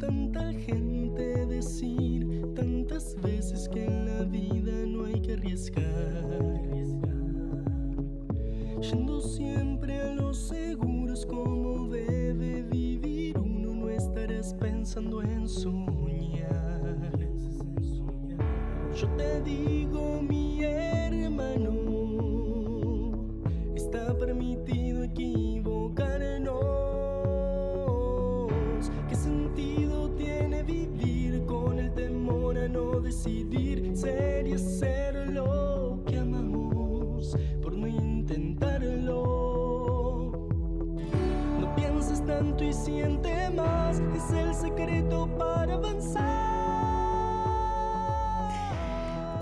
tanta gente decir tantas veces que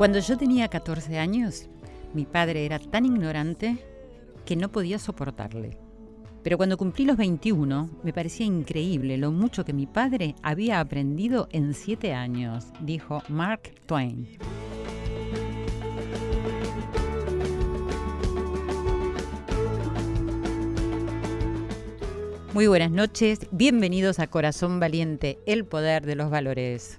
Cuando yo tenía 14 años, mi padre era tan ignorante que no podía soportarle. Pero cuando cumplí los 21, me parecía increíble lo mucho que mi padre había aprendido en 7 años, dijo Mark Twain. Muy buenas noches, bienvenidos a Corazón Valiente, el poder de los valores.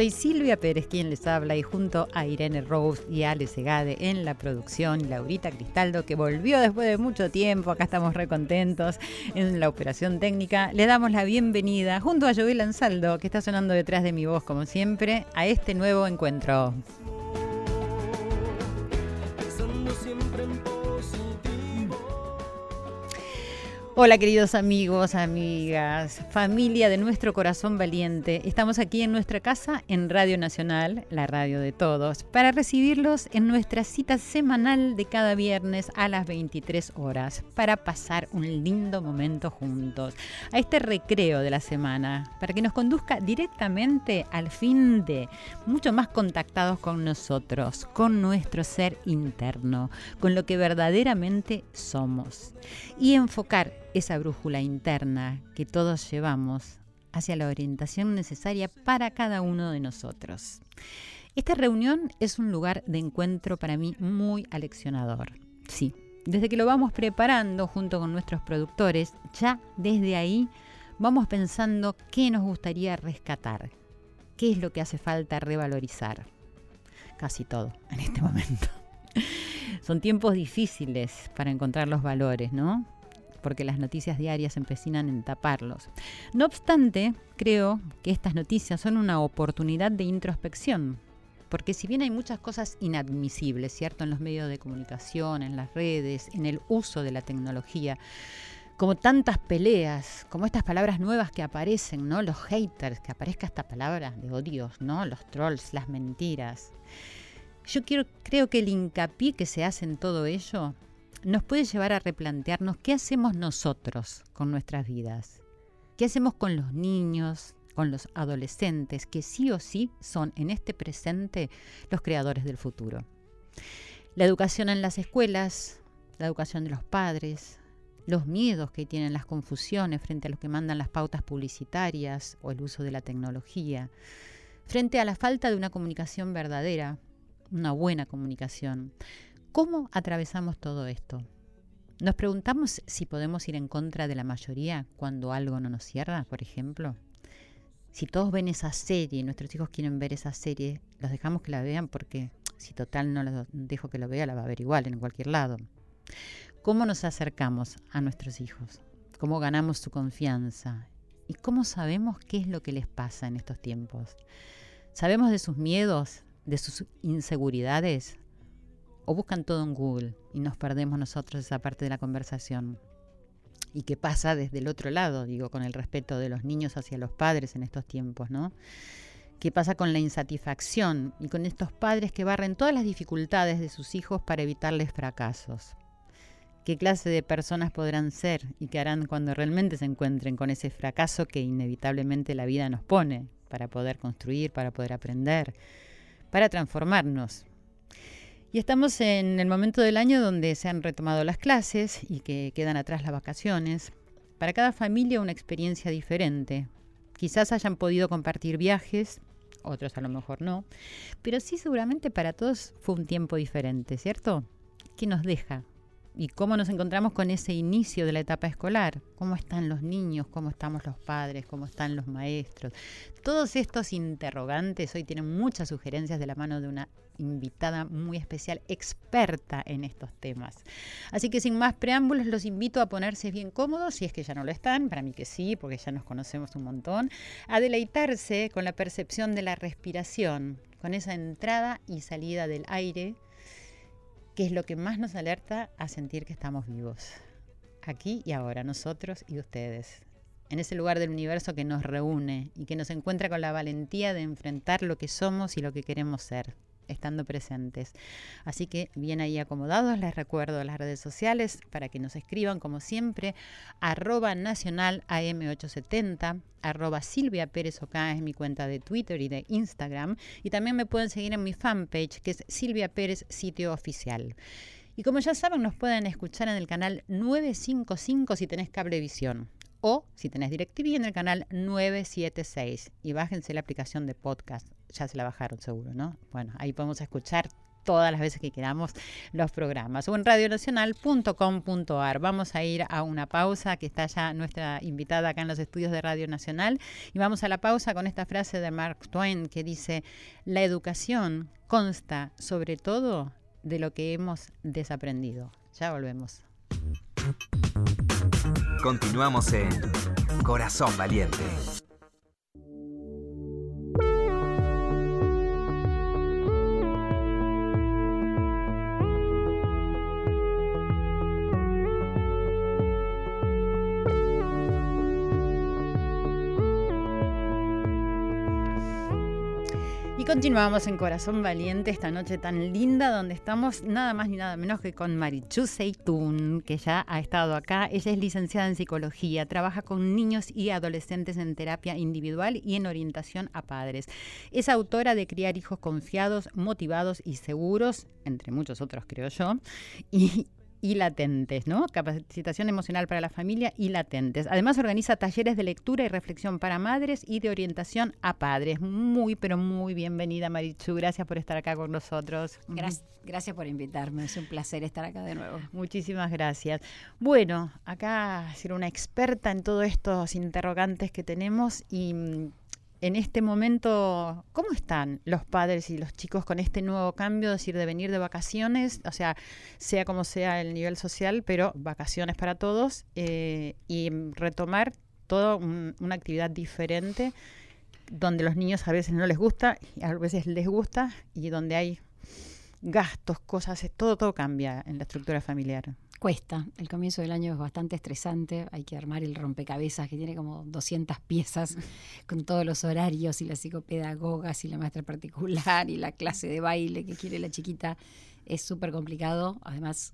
Soy Silvia Pérez quien les habla y junto a Irene Rose y Ale Segade en la producción Laurita Cristaldo que volvió después de mucho tiempo, acá estamos recontentos en la operación técnica, le damos la bienvenida junto a Joel Ansaldo que está sonando detrás de mi voz como siempre a este nuevo encuentro. Hola queridos amigos, amigas, familia de nuestro corazón valiente. Estamos aquí en nuestra casa en Radio Nacional, la radio de todos, para recibirlos en nuestra cita semanal de cada viernes a las 23 horas, para pasar un lindo momento juntos, a este recreo de la semana, para que nos conduzca directamente al fin de, mucho más contactados con nosotros, con nuestro ser interno, con lo que verdaderamente somos, y enfocar esa brújula interna que todos llevamos hacia la orientación necesaria para cada uno de nosotros. Esta reunión es un lugar de encuentro para mí muy aleccionador. Sí, desde que lo vamos preparando junto con nuestros productores, ya desde ahí vamos pensando qué nos gustaría rescatar, qué es lo que hace falta revalorizar. Casi todo en este momento. Son tiempos difíciles para encontrar los valores, ¿no? Porque las noticias diarias empecinan en taparlos. No obstante, creo que estas noticias son una oportunidad de introspección, porque si bien hay muchas cosas inadmisibles, ¿cierto? En los medios de comunicación, en las redes, en el uso de la tecnología, como tantas peleas, como estas palabras nuevas que aparecen, ¿no? Los haters, que aparezca esta palabra de odios, ¿no? Los trolls, las mentiras. Yo quiero, creo que el hincapié que se hace en todo ello nos puede llevar a replantearnos qué hacemos nosotros con nuestras vidas, qué hacemos con los niños, con los adolescentes, que sí o sí son en este presente los creadores del futuro. La educación en las escuelas, la educación de los padres, los miedos que tienen las confusiones frente a los que mandan las pautas publicitarias o el uso de la tecnología, frente a la falta de una comunicación verdadera, una buena comunicación, ¿Cómo atravesamos todo esto? Nos preguntamos si podemos ir en contra de la mayoría cuando algo no nos cierra, por ejemplo. Si todos ven esa serie nuestros hijos quieren ver esa serie, los dejamos que la vean porque si total no los dejo que lo vea, la va a ver igual en cualquier lado. ¿Cómo nos acercamos a nuestros hijos? ¿Cómo ganamos su confianza? ¿Y cómo sabemos qué es lo que les pasa en estos tiempos? ¿Sabemos de sus miedos, de sus inseguridades? O buscan todo en Google y nos perdemos nosotros esa parte de la conversación. ¿Y qué pasa desde el otro lado, digo, con el respeto de los niños hacia los padres en estos tiempos, ¿no? ¿Qué pasa con la insatisfacción y con estos padres que barren todas las dificultades de sus hijos para evitarles fracasos? ¿Qué clase de personas podrán ser y qué harán cuando realmente se encuentren con ese fracaso que inevitablemente la vida nos pone para poder construir, para poder aprender, para transformarnos? Y estamos en el momento del año donde se han retomado las clases y que quedan atrás las vacaciones. Para cada familia una experiencia diferente. Quizás hayan podido compartir viajes, otros a lo mejor no, pero sí seguramente para todos fue un tiempo diferente, ¿cierto? ¿Qué nos deja y cómo nos encontramos con ese inicio de la etapa escolar. ¿Cómo están los niños? ¿Cómo estamos los padres? ¿Cómo están los maestros? Todos estos interrogantes hoy tienen muchas sugerencias de la mano de una invitada muy especial, experta en estos temas. Así que sin más preámbulos, los invito a ponerse bien cómodos, si es que ya no lo están, para mí que sí, porque ya nos conocemos un montón, a deleitarse con la percepción de la respiración, con esa entrada y salida del aire que es lo que más nos alerta a sentir que estamos vivos. Aquí y ahora, nosotros y ustedes. En ese lugar del universo que nos reúne y que nos encuentra con la valentía de enfrentar lo que somos y lo que queremos ser estando presentes. Así que bien ahí acomodados, les recuerdo las redes sociales para que nos escriban como siempre, arroba nacional AM870, arroba Silvia Pérez es mi cuenta de Twitter y de Instagram, y también me pueden seguir en mi fanpage que es Silvia Pérez Sitio Oficial. Y como ya saben, nos pueden escuchar en el canal 955 si tenés cablevisión o si tenés DirecTV en el canal 976 y bájense la aplicación de podcast. Ya se la bajaron seguro, ¿no? Bueno, ahí podemos escuchar todas las veces que queramos los programas o en radionacional.com.ar. Vamos a ir a una pausa que está ya nuestra invitada acá en los estudios de Radio Nacional y vamos a la pausa con esta frase de Mark Twain que dice, la educación consta sobre todo de lo que hemos desaprendido. Ya volvemos. Continuamos en Corazón Valiente. Continuamos en Corazón Valiente esta noche tan linda donde estamos nada más ni nada menos que con Marichu Seitún, que ya ha estado acá. Ella es licenciada en psicología, trabaja con niños y adolescentes en terapia individual y en orientación a padres. Es autora de Criar hijos confiados, motivados y seguros, entre muchos otros creo yo, y latentes, ¿no? Capacitación emocional para la familia y latentes. Además organiza talleres de lectura y reflexión para madres y de orientación a padres. Muy, pero muy bienvenida Marichu. Gracias por estar acá con nosotros. Gracias, por invitarme. Es un placer estar acá de nuevo. Muchísimas gracias. Bueno, acá ser una experta en todos estos interrogantes que tenemos y mm, en este momento, ¿cómo están los padres y los chicos con este nuevo cambio, es decir, de venir de vacaciones, o sea, sea como sea el nivel social, pero vacaciones para todos, eh, y retomar toda una actividad diferente, donde los niños a veces no les gusta, y a veces les gusta, y donde hay gastos, cosas, todo, todo cambia en la estructura familiar. Cuesta, el comienzo del año es bastante estresante, hay que armar el rompecabezas que tiene como 200 piezas con todos los horarios y las psicopedagogas y la maestra particular y la clase de baile que quiere la chiquita. Es súper complicado, además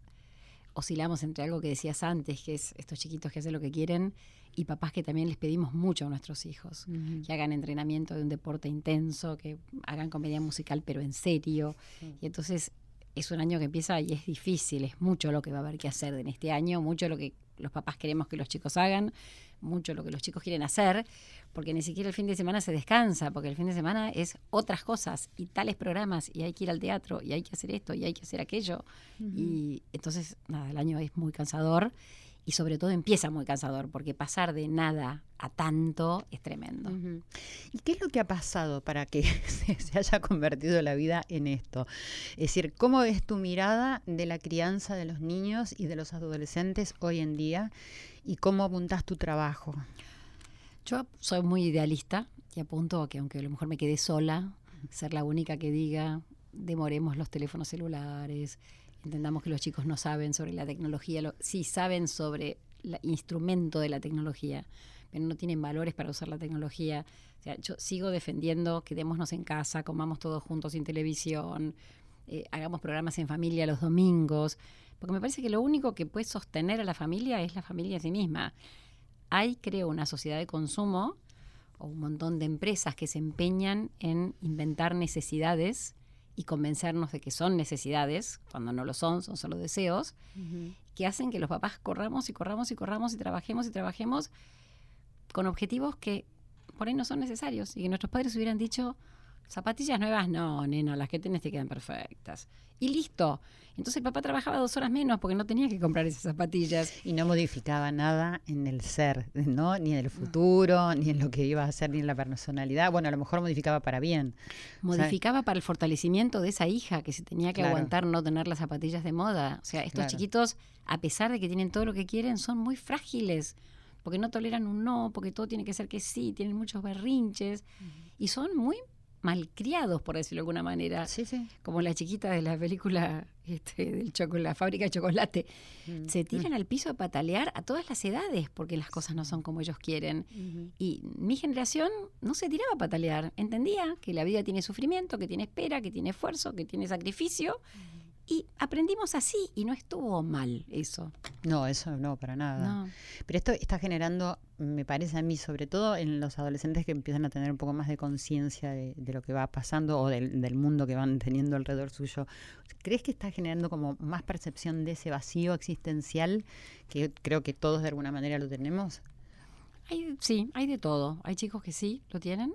oscilamos entre algo que decías antes, que es estos chiquitos que hacen lo que quieren, y papás que también les pedimos mucho a nuestros hijos, que hagan entrenamiento de un deporte intenso, que hagan comedia musical pero en serio. Y entonces es un año que empieza y es difícil, es mucho lo que va a haber que hacer en este año, mucho lo que los papás queremos que los chicos hagan, mucho lo que los chicos quieren hacer, porque ni siquiera el fin de semana se descansa, porque el fin de semana es otras cosas y tales programas, y hay que ir al teatro, y hay que hacer esto, y hay que hacer aquello. Y entonces, nada, el año es muy cansador y sobre todo empieza muy cansador, porque pasar de nada a tanto es tremendo. ¿Y qué es lo que ha pasado para que se, haya convertido la vida en esto? Es decir, ¿cómo es tu mirada de la crianza de los niños y de los adolescentes hoy en día? ¿Y cómo apuntas tu trabajo? Yo soy muy idealista y apunto a que aunque a lo mejor me quede sola, ser la única que diga, demoremos los teléfonos celulares, entendamos que los chicos no saben sobre la tecnología, lo, sí saben sobre el instrumento de la tecnología, pero no tienen valores para usar la tecnología. O sea, yo sigo defendiendo quedémonos en casa, comamos todos juntos sin televisión, eh, hagamos programas en familia los domingos, porque me parece que lo único que puede sostener a la familia es la familia en sí misma. Hay, creo, una sociedad de consumo o un montón de empresas que se empeñan en inventar necesidades y convencernos de que son necesidades, cuando no lo son, son solo deseos, que hacen que los papás corramos y corramos y corramos y trabajemos y trabajemos con objetivos que por ahí no son necesarios y que nuestros padres hubieran dicho, Zapatillas nuevas, no, nena, las que tienes te quedan perfectas. Y listo. Entonces el papá trabajaba dos horas menos porque no tenía que comprar esas zapatillas. Y no modificaba nada en el ser, ¿no? Ni en el futuro, ni en lo que iba a hacer, ni en la personalidad. Bueno, a lo mejor modificaba para bien. Modificaba para el fortalecimiento de esa hija que se tenía que Claro. aguantar no tener las zapatillas de moda. O sea, estos Claro. chiquitos, a pesar de que tienen todo lo que quieren, son muy frágiles. Porque no toleran un no, porque todo tiene que ser que sí, tienen muchos berrinches. Y son muy malcriados, por decirlo de alguna manera. Sí, sí. Como la chiquita de la película este, del chocolate, la fábrica de chocolate. Mm. Se tiran al piso a patalear a todas las edades porque las cosas no son como ellos quieren. Y mi generación no se tiraba a patalear. Entendía que la vida tiene sufrimiento, que tiene espera, que tiene esfuerzo, que tiene sacrificio. Y aprendimos así y no estuvo mal eso. No, eso no, para nada. No. Pero esto está generando, me parece a mí, sobre todo en los adolescentes que empiezan a tener un poco más de conciencia de, de lo que va pasando o del, del mundo que van teniendo alrededor suyo. ¿Crees que está generando como más percepción de ese vacío existencial que creo que todos de alguna manera lo tenemos? Hay, sí, hay de todo. Hay chicos que sí lo tienen.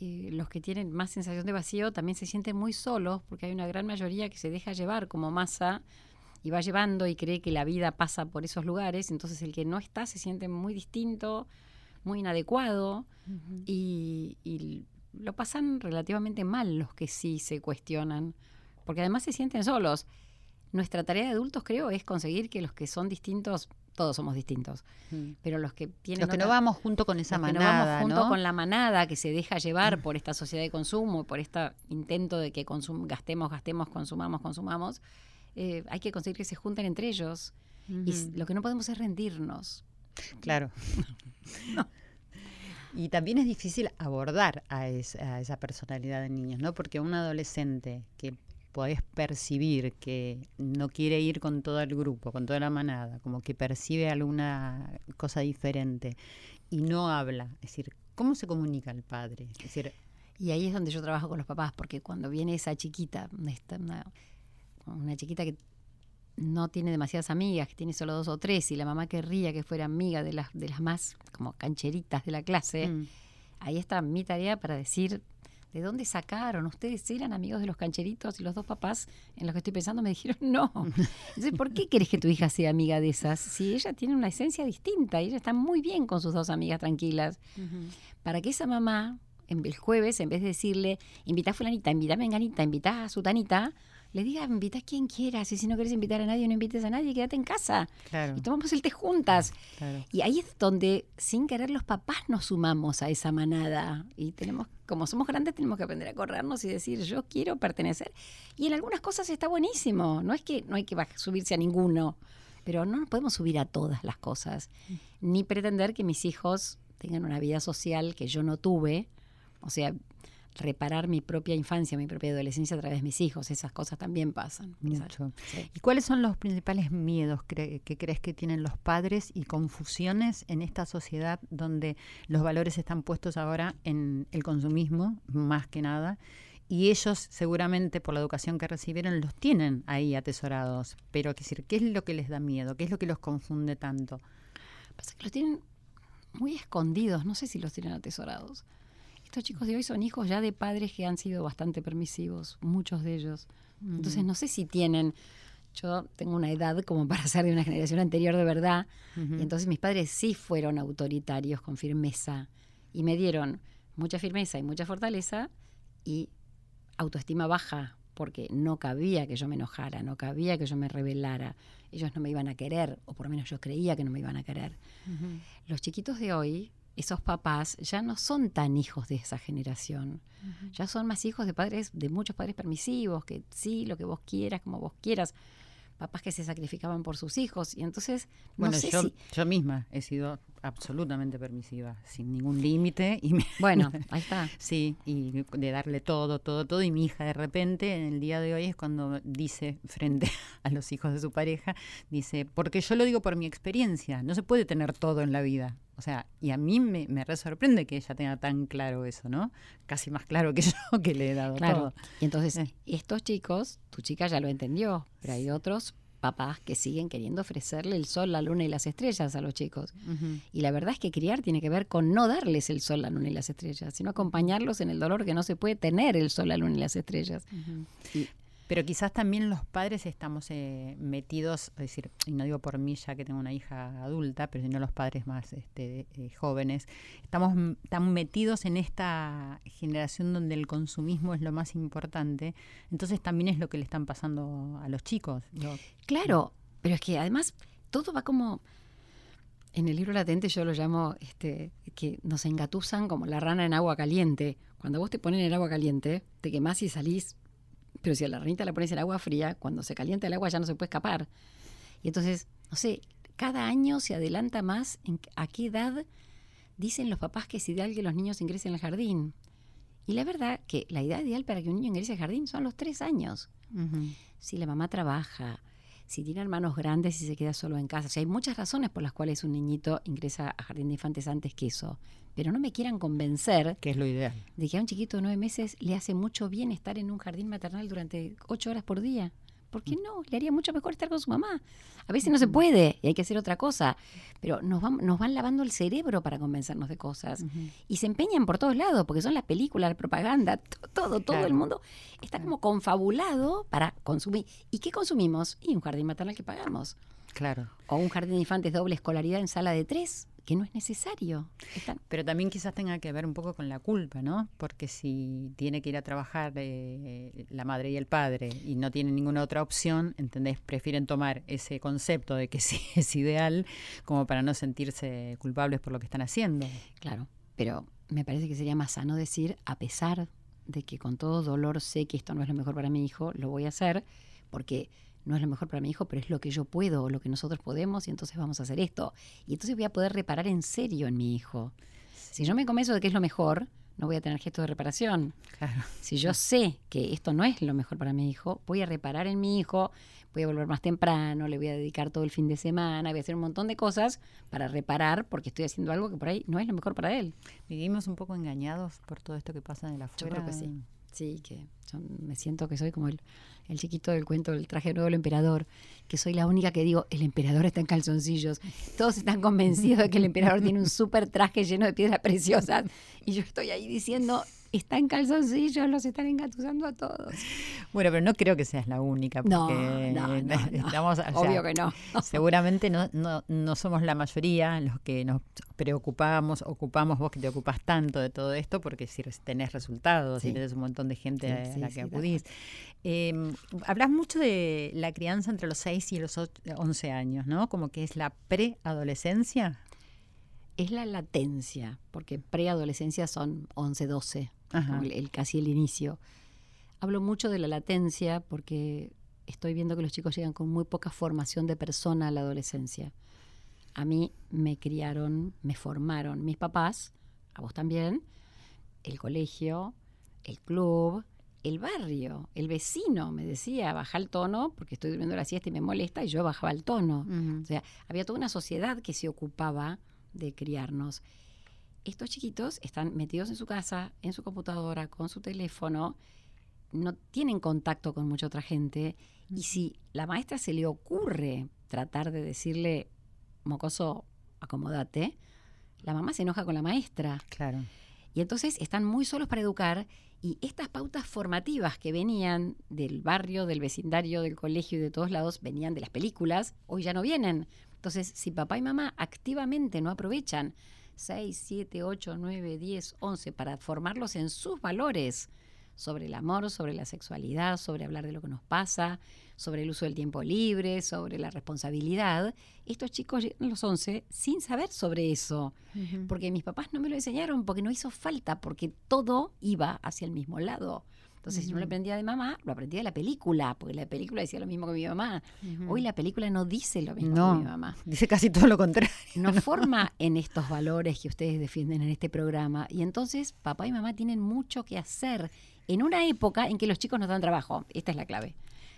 Los que tienen más sensación de vacío también se sienten muy solos porque hay una gran mayoría que se deja llevar como masa y va llevando y cree que la vida pasa por esos lugares. Entonces el que no está se siente muy distinto, muy inadecuado y, y lo pasan relativamente mal los que sí se cuestionan porque además se sienten solos. Nuestra tarea de adultos creo es conseguir que los que son distintos, todos somos distintos, pero los que tienen Los que no vamos junto con esa los que no manada, vamos junto ¿no? con la manada que se deja llevar por esta sociedad de consumo, por este intento de que consum- gastemos, gastemos, consumamos, consumamos, eh, hay que conseguir que se junten entre ellos. Y lo que no podemos es rendirnos. Claro. Y también es difícil abordar a esa personalidad de niños, ¿no? Porque un adolescente que podés percibir que no quiere ir con todo el grupo, con toda la manada, como que percibe alguna cosa diferente y no habla, es decir, ¿cómo se comunica el padre? Es decir, Y ahí es donde yo trabajo con los papás, porque cuando viene esa chiquita, esta- una, una chiquita que no tiene demasiadas amigas, que tiene solo dos o tres, y la mamá querría que fuera amiga de las, de las más como cancheritas de la clase, mm, ahí está mi tarea para decir de dónde sacaron. Ustedes eran amigos de los cancheritos y los dos papás en los que estoy pensando me dijeron no. Entonces, ¿por qué querés que tu hija sea amiga de esas? Si ella tiene una esencia distinta y ella está muy bien con sus dos amigas tranquilas. Para que esa mamá, en el jueves, en vez de decirle, invita a fulanita, invita a menganita, invita a sutanita, le diga, invita a quien quieras. Y si no quieres invitar a nadie, no invites a nadie, quédate en casa. claro, Y tomamos el té juntas. claro. Y ahí es donde, sin querer, los papás nos sumamos a esa manada. Y tenemos, como somos grandes, tenemos que aprender a corrernos y decir, yo quiero pertenecer. Y en algunas cosas está buenísimo. No es que no hay que subirse a ninguno, pero no nos podemos subir a todas las cosas. Ni pretender que mis hijos tengan una vida social que yo no tuve. O sea, reparar mi propia infancia, mi propia adolescencia a través de mis hijos. Esas cosas también pasan. Mucho. Sí. ¿Y cuáles son los principales miedos cre- que crees que tienen los padres y confusiones en esta sociedad donde los valores están puestos ahora en el consumismo, más que nada? Y ellos seguramente por la educación que recibieron los tienen ahí atesorados. Pero qué decir, ¿qué es lo que les da miedo? ¿Qué es lo que los confunde tanto? Pasa que los tienen muy escondidos, no sé si los tienen atesorados. Estos chicos de hoy son hijos ya de padres que han sido bastante permisivos, muchos de ellos. Entonces no sé si tienen, yo tengo una edad como para ser de una generación anterior de verdad, y entonces mis padres sí fueron autoritarios con firmeza y me dieron mucha firmeza y mucha fortaleza y autoestima baja, porque no cabía que yo me enojara, no cabía que yo me rebelara. Ellos no me iban a querer, o por lo menos yo creía que no me iban a querer. Los chiquitos de hoy, esos papás, ya no son tan hijos de esa generación. Ya son más hijos de padres, de muchos padres permisivos, que sí, lo que vos quieras, como vos quieras. Papás que se sacrificaban por sus hijos. Y entonces, Bueno, no sé yo, si. yo misma he sido absolutamente permisiva, sin ningún límite. y me- Bueno, ahí está. Sí, y de darle todo, todo, todo. Y mi hija de repente, en el día de hoy, es cuando dice frente a los hijos de su pareja, dice, porque yo lo digo por mi experiencia, no se puede tener todo en la vida. O sea, y a mí me, me re sorprende que ella tenga tan claro eso, ¿no? Casi más claro que yo que le he dado Claro. todo. Y entonces, Eh. estos chicos, tu chica ya lo entendió, pero hay otros papás que siguen queriendo ofrecerle el sol, la luna y las estrellas a los chicos. Y la verdad es que criar tiene que ver con no darles el sol, la luna y las estrellas, sino acompañarlos en el dolor que no se puede tener el sol, la luna y las estrellas. Y- Pero quizás también los padres estamos eh, metidos, es decir, y no digo por mí ya que tengo una hija adulta, pero sino los padres más este, eh, jóvenes, estamos tan metidos en esta generación donde el consumismo es lo más importante, entonces también es lo que le están pasando a los chicos. Claro, pero es que además todo va como. En el libro latente yo lo llamo este, que nos engatusan como la rana en agua caliente. Cuando vos te ponen en el agua caliente, te quemás y salís. Pero si a la ranita la pones en agua fría, cuando se calienta el agua ya no se puede escapar. Y entonces, no sé, cada año se adelanta más en a qué edad dicen los papás que es ideal que los niños ingresen al jardín. Y la verdad que la edad ideal para que un niño ingrese al jardín son los tres años si la mamá trabaja, si tiene hermanos grandes y se queda solo en casa. O sea, hay muchas razones por las cuales un niñito ingresa a jardín de infantes antes que eso. Pero no me quieran convencer Que es lo ideal. de que a un chiquito de nueve meses le hace mucho bien estar en un jardín maternal durante ocho horas por día. ¿Por qué no? Le haría mucho mejor estar con su mamá. A veces no se puede y hay que hacer otra cosa. Pero nos van, nos van lavando el cerebro para convencernos de cosas. Y se empeñan por todos lados, porque son las películas, la propaganda, to- todo, todo Claro. el mundo está como confabulado para consumir. ¿Y qué consumimos? Y un jardín maternal que pagamos. Claro. O un jardín de infantes doble escolaridad en sala de tres, que no es necesario. Están- Pero también quizás tenga que ver un poco con la culpa, ¿no? Porque si tiene que ir a trabajar eh, la madre y el padre y no tienen ninguna otra opción, ¿entendés? Prefieren tomar ese concepto de que sí es ideal como para no sentirse culpables por lo que están haciendo. Claro, pero me parece que sería más sano decir, a pesar de que con todo dolor sé que esto no es lo mejor para mi hijo, lo voy a hacer porque no es lo mejor para mi hijo, pero es lo que yo puedo, o lo que nosotros podemos, y entonces vamos a hacer esto. Y entonces voy a poder reparar en serio en mi hijo. Si yo me convenzo de que es lo mejor, no voy a tener gesto de reparación. Claro. Si yo sé que esto no es lo mejor para mi hijo, voy a reparar en mi hijo, voy a volver más temprano, le voy a dedicar todo el fin de semana, voy a hacer un montón de cosas para reparar porque estoy haciendo algo que por ahí no es lo mejor para él. Vivimos un poco engañados por todo esto que pasa en la Yo afuera. creo que sí. Sí, que yo me siento que soy como el, el chiquito del cuento del traje nuevo del emperador, que soy la única que digo, el emperador está en calzoncillos. Todos están convencidos de que el emperador tiene un súper traje lleno de piedras preciosas. Y yo estoy ahí diciendo, está en calzoncillos, los están engatusando a todos. Bueno, pero no creo que seas la única. Porque no, no, no. estamos, o sea, Obvio que no. Seguramente no, no, no somos la mayoría los que nos preocupamos, ocupamos, vos que te ocupas tanto de todo esto, porque si tenés resultados Sí. tenés un montón de gente Sí, a sí, la que acudís. Eh, hablas mucho de la crianza entre los 6 y los och- 11 años, ¿no? Como que es la preadolescencia. Es la latencia, porque preadolescencia son 11, 12, Ajá. como el, el- casi el inicio. Hablo mucho de la latencia porque estoy viendo que los chicos llegan con muy poca formación de persona a la adolescencia. A mí me criaron, me formaron mis papás, a vos también, el colegio, el club, el barrio, el vecino me decía, baja el tono porque estoy durmiendo la siesta y me molesta y yo bajaba el tono. O sea, había toda una sociedad que se ocupaba de criarnos. Estos chiquitos están metidos en su casa, en su computadora, con su teléfono, no tienen contacto con mucha otra gente. Y si la maestra se le ocurre tratar de decirle, mocoso, acomodate, la mamá se enoja con la maestra. Claro. Y entonces están muy solos para educar y estas pautas formativas que venían del barrio, del vecindario, del colegio y de todos lados, venían de las películas, hoy ya no vienen. Entonces, si papá y mamá activamente no aprovechan 6, 7, 8, 9, 10, 11 para formarlos en sus valores sobre el amor, sobre la sexualidad, sobre hablar de lo que nos pasa, sobre el uso del tiempo libre, sobre la responsabilidad, estos chicos llegan a los 11 sin saber sobre eso porque mis papás no me lo enseñaron, porque no hizo falta, porque todo iba hacia el mismo lado. Entonces, si no lo aprendía de mamá, lo aprendía de la película, porque la película decía lo mismo que mi mamá. Hoy la película no dice lo mismo No, que mi mamá. dice casi todo lo contrario. No forma en estos valores que ustedes defienden en este programa. Y entonces, papá y mamá tienen mucho que hacer en una época en que los chicos no dan trabajo. Esta es la clave.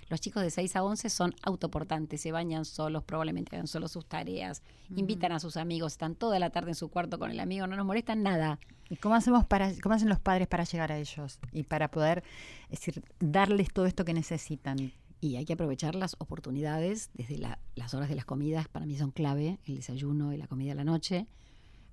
Los chicos de 6 a 11 son autoportantes, se bañan solos, probablemente hagan solo sus tareas, invitan a sus amigos, están toda la tarde en su cuarto con el amigo, no nos molestan nada. ¿Y cómo hacemos para, cómo hacen los padres para llegar a ellos y para poder, es decir, darles todo esto que necesitan? Y hay que aprovechar las oportunidades desde la- las horas de las comidas, para mí son clave, el desayuno y la comida a la noche,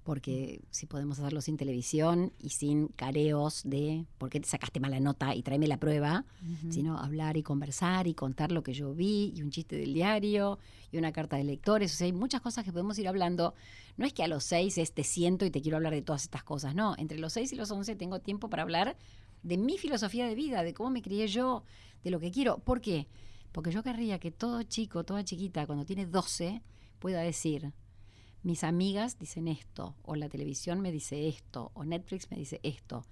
porque si podemos hacerlo sin televisión y sin careos de por qué te sacaste mala nota y tráeme la prueba, sino hablar y conversar y contar lo que yo vi y un chiste del diario y una carta de lectores. O sea, hay muchas cosas que podemos ir hablando. No es que a los seis es te siento y te quiero hablar de todas estas cosas. No, entre los seis y los once tengo tiempo para hablar de mi filosofía de vida, de cómo me crié yo, de lo que quiero. ¿Por qué? Porque yo querría que todo chico, toda chiquita, cuando tiene 12, pueda decir, mis amigas dicen esto, o la televisión me dice esto, o Netflix me dice esto,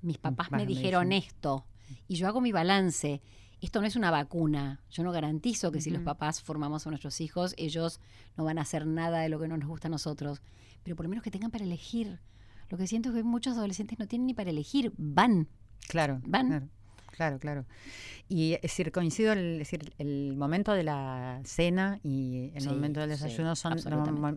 mis papás me papás me dijeron dicen. esto, y yo hago mi balance. Esto no es una vacuna. Yo no garantizo que si los papás formamos a nuestros hijos, ellos no van a hacer nada de lo que no nos gusta a nosotros. Pero por lo menos que tengan para elegir. Lo que siento es que muchos adolescentes no tienen ni para elegir, van. Claro, Van. claro, claro, claro. Y es decir, coincido, el, es decir, el momento de la cena y el Sí, momento del sí, desayuno son los,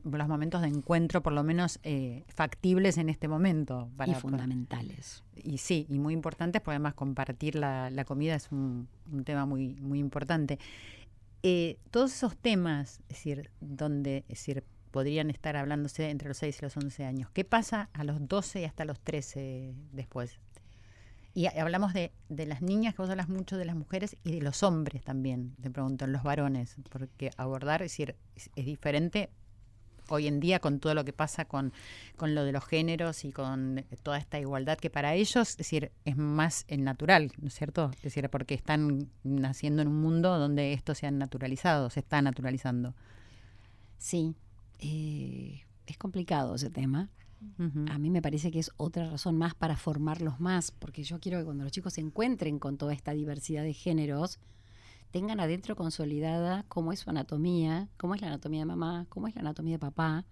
los momentos de encuentro, por lo menos eh, factibles en este momento. y para- fundamentales. y sí, y muy importantes, porque además compartir la, la comida es un, un tema muy, muy importante. Eh, todos esos temas, es decir, donde es decir, podrían estar hablándose entre los 6 y los 11 años, ¿qué pasa a los 12 y hasta los 13 después? Y ha- hablamos de, de las niñas, que vos hablas mucho de las mujeres y de los hombres también, te pregunto, los varones, porque abordar, es decir, es, diferente hoy en día con todo lo que pasa con, con lo de los géneros y con toda esta igualdad que para ellos, es decir, es más eh, natural, ¿no es cierto? Es decir, porque están naciendo en un mundo donde esto se ha naturalizado, se está naturalizando. Sí, eh, es complicado ese tema. A mí me parece que es otra razón más para formarlos más, porque yo quiero que cuando los chicos se encuentren con toda esta diversidad de géneros, tengan adentro consolidada cómo es su anatomía, cómo es la anatomía de mamá, cómo es la anatomía de papá.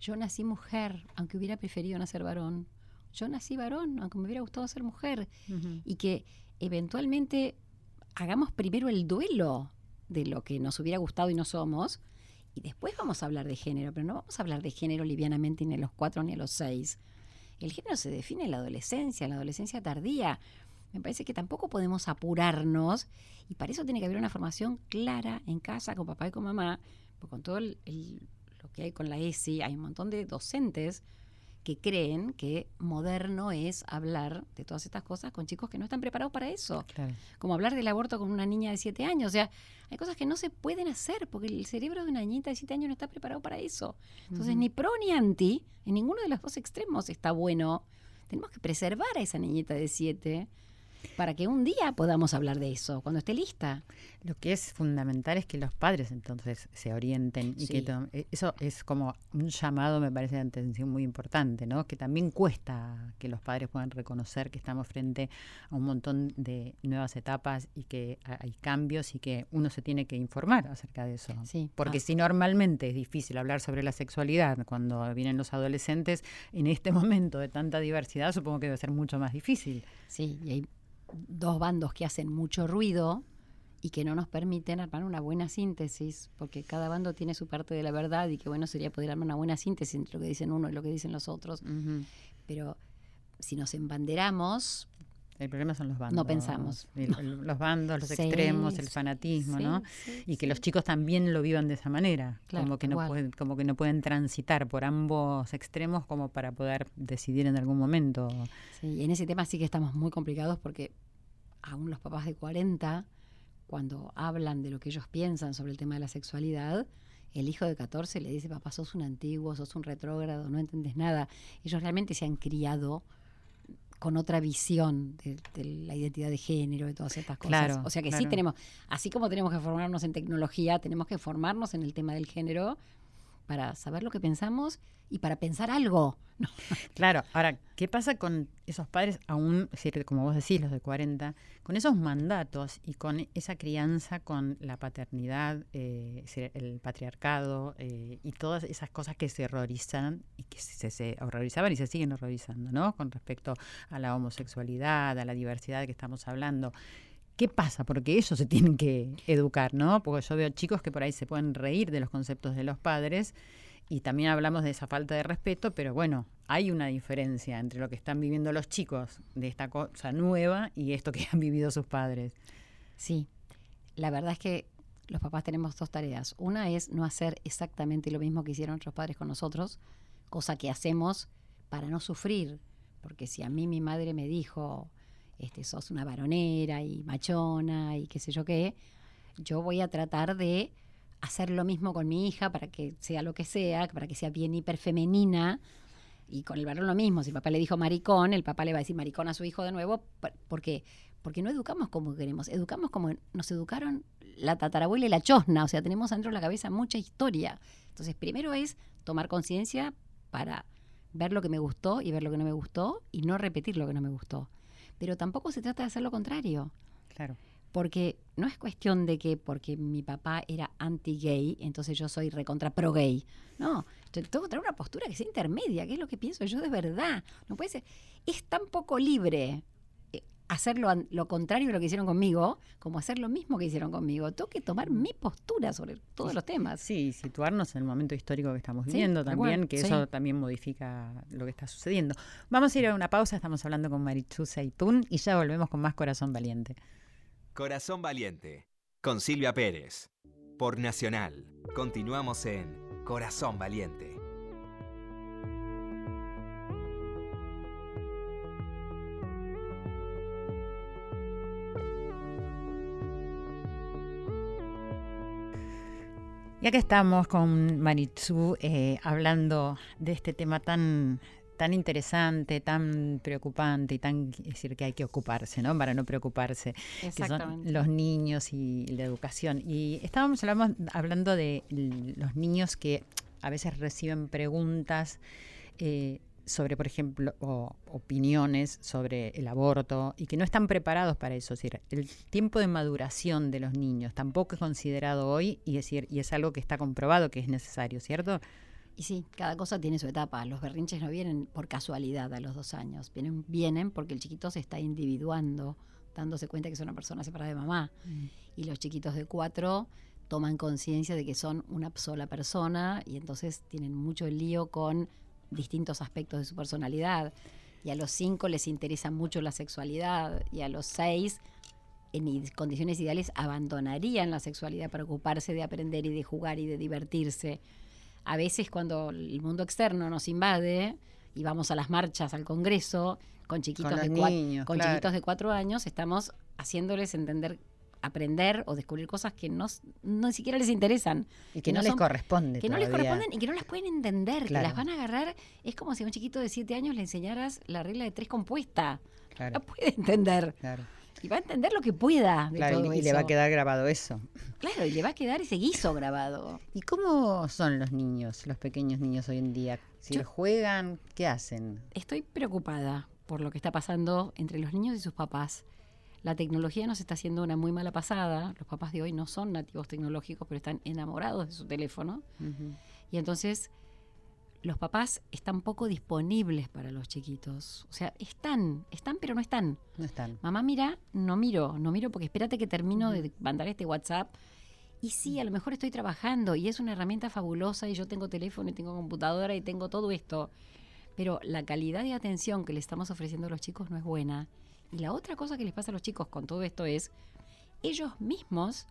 Yo nací mujer, aunque hubiera preferido nacer varón. Yo nací varón, aunque me hubiera gustado ser mujer. Y que eventualmente hagamos primero el duelo de lo que nos hubiera gustado y no somos, y después vamos a hablar de género, pero no vamos a hablar de género livianamente ni a los cuatro ni a los seis. El género se define en la adolescencia, en la adolescencia tardía. Me parece que tampoco podemos apurarnos y para eso tiene que haber una formación clara en casa con papá y con mamá, porque con todo el- lo que hay con la ESI hay un montón de docentes que creen que moderno es hablar de todas estas cosas con chicos que no están preparados para eso Claro. como hablar del aborto con una niña de 7 años. O sea, hay cosas que no se pueden hacer porque el cerebro de una niñita de 7 años no está preparado para eso. Entonces, ni pro ni anti, en ninguno de los dos extremos está bueno. Tenemos que preservar a esa niñita de 7 para que un día podamos hablar de eso, cuando esté lista. Lo que es fundamental es que los padres entonces se orienten y que Sí. to- eh, eso es como un llamado, me parece, de atención muy importante, ¿no? Que también cuesta que los padres puedan reconocer que estamos frente a un montón de nuevas etapas y que ha- hay cambios y que uno se tiene que informar acerca de eso. Sí. Porque Ah. si normalmente es difícil hablar sobre la sexualidad cuando vienen los adolescentes, en este momento de tanta diversidad supongo que debe ser mucho más difícil. Sí, y hay dos bandos que hacen mucho ruido y que no nos permiten armar una buena síntesis, porque cada bando tiene su parte de la verdad y que bueno sería poder armar una buena síntesis entre lo que dicen uno y lo que dicen los otros. Pero si nos embanderamos, El problema son los bandos. No pensamos. El- los bandos, los Sí, extremos, el fanatismo, sí, ¿no? sí, Y que los chicos también lo vivan de esa manera, Claro, como que no igual. pueden, como que no pueden transitar por ambos extremos como para poder decidir en algún momento. Sí, y en ese tema sí que estamos muy complicados porque aún los papás de 40, cuando hablan de lo que ellos piensan sobre el tema de la sexualidad, el hijo de 14 le dice, papá, sos un antiguo, sos un retrógrado, no entendés nada. Ellos realmente se han criado con otra visión de, de la identidad de género, de todas estas cosas. Claro, o sea que sí tenemos, así como tenemos que formarnos en tecnología, tenemos que formarnos en el tema del género para saber lo que pensamos y para pensar algo. No, Claro, ahora, ¿qué pasa con esos padres aún, es como vos decís, los de 40, con esos mandatos y con esa crianza, con la paternidad, eh, el patriarcado eh, y todas esas cosas que se horrorizan y que se, se horrorizaban y se siguen horrorizando, ¿no? Con respecto a la homosexualidad, a la diversidad que estamos hablando. ¿Qué pasa? Porque ellos se tienen que educar, ¿no? Porque yo veo chicos que por ahí se pueden reír de los conceptos de los padres y también hablamos de esa falta de respeto, pero bueno, hay una diferencia entre lo que están viviendo los chicos de esta cosa nueva y esto que han vivido sus padres. Sí. La verdad es que los papás tenemos dos tareas. Una es no hacer exactamente lo mismo que hicieron nuestros padres con nosotros, cosa que hacemos para no sufrir. Porque si a mí mi madre me dijo, este, sos una varonera y machona y qué sé yo qué, yo voy a tratar de hacer lo mismo con mi hija para que sea lo que sea, para que sea bien hiperfemenina. Y con el varón lo mismo, si el papá le dijo maricón, el papá le va a decir maricón a su hijo de nuevo, por- porque porque no educamos como queremos, educamos como nos educaron la tatarabuela y la chosna, o sea, tenemos dentro de la cabeza mucha historia. Entonces, primero es tomar conciencia para ver lo que me gustó y ver lo que no me gustó y no repetir lo que no me gustó. Pero tampoco se trata de hacer lo contrario. Claro. Porque no es cuestión de que porque mi papá era anti-gay, entonces yo soy recontra pro-gay. No, tengo que tener una postura que sea intermedia, que es lo que pienso yo de verdad. No puede ser. Es tan poco libre hacer lo, contrario de lo que hicieron conmigo, como hacer lo mismo que hicieron conmigo. Tengo que tomar mi postura sobre todos los temas. Sí, situarnos en el momento histórico que estamos viviendo también, que sí. eso también modifica lo que está sucediendo. Vamos a ir a una pausa, estamos hablando con Marichu Seitún y ya volvemos con más Corazón Valiente. Corazón Valiente. Con Silvia Pérez. Por Nacional. Continuamos en Corazón Valiente. Y acá estamos con Marichu eh, hablando de este tema tan tan interesante, tan preocupante y tan es decir que hay que ocuparse, ¿no? Para no preocuparse, que son los niños y la educación. Y estábamos hablando de los niños que a veces reciben preguntas eh, sobre, por ejemplo, o opiniones sobre el aborto y que no están preparados para eso. Es decir, el tiempo de maduración de los niños tampoco es considerado hoy y es, decir, y es algo que está comprobado que es necesario, ¿cierto? Y sí, cada cosa tiene su etapa. Los berrinches no vienen por casualidad a los dos años. Vienen, vienen porque el chiquito se está individuando, dándose cuenta que es una persona separada de mamá. Y los chiquitos de cuatro toman conciencia de que son una sola persona y entonces tienen mucho lío con distintos aspectos de su personalidad. Y a los cinco les interesa mucho la sexualidad. Y a los seis, en condiciones ideales, abandonarían la sexualidad para ocuparse de aprender y de jugar y de divertirse a veces cuando el mundo externo nos invade y vamos a las marchas al Congreso con chiquitos, Con de, niños, con claro. chiquitos de cuatro años, estamos haciéndoles entender, aprender o descubrir cosas que no, ni siquiera les interesan. Y que no, les son- corresponde. Que no les corresponden y que no las pueden entender, que Claro. las van a agarrar. Es como si a un chiquito de siete años le enseñaras la regla de tres compuesta. La Claro, puede entender. claro, Y va a entender lo que pueda de claro, todo y, le va a quedar grabado eso. Claro, y le va a quedar ese guiso grabado. ¿Y cómo son los niños, los pequeños niños hoy en día? Si Yo- juegan, ¿qué hacen? Estoy preocupada por lo que está pasando entre los niños y sus papás. La tecnología nos está haciendo una muy mala pasada. Los papás de hoy no son nativos tecnológicos, pero están enamorados de su teléfono. Y entonces los papás están poco disponibles para los chiquitos. O sea, están, están, pero no están. No están. Mamá, mira, no miro, no miro porque espérate que termino de mandar este WhatsApp. Y sí, a lo mejor estoy trabajando y es una herramienta fabulosa y yo tengo teléfono y tengo computadora y tengo todo esto. Pero la calidad de atención que le estamos ofreciendo a los chicos no es buena. Y la otra cosa que les pasa a los chicos con todo esto es, ellos mismos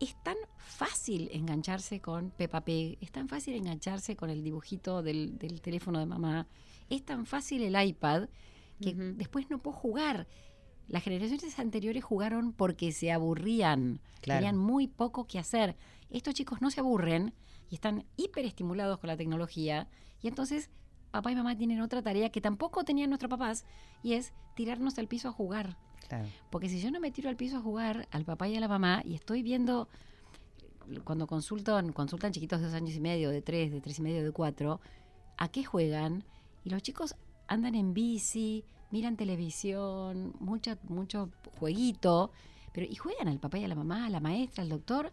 es tan fácil engancharse con Peppa Pig, es tan fácil engancharse con el dibujito del, del teléfono de mamá, es tan fácil el iPad que después no puedo jugar. Las generaciones anteriores jugaron porque se aburrían, Claro. tenían muy poco que hacer. Estos chicos no se aburren y están hiperestimulados con la tecnología y entonces papá y mamá tienen otra tarea que tampoco tenían nuestros papás y es tirarnos al piso a jugar. Claro. Porque si yo no me tiro al piso a jugar al papá y a la mamá y estoy viendo, cuando consultan, consultan chiquitos de dos años y medio, de tres, de tres y medio, de cuatro, ¿a qué juegan? Y los chicos andan en bici, miran televisión, mucha, mucho jueguito, pero y juegan al papá y a la mamá, a la maestra, al doctor.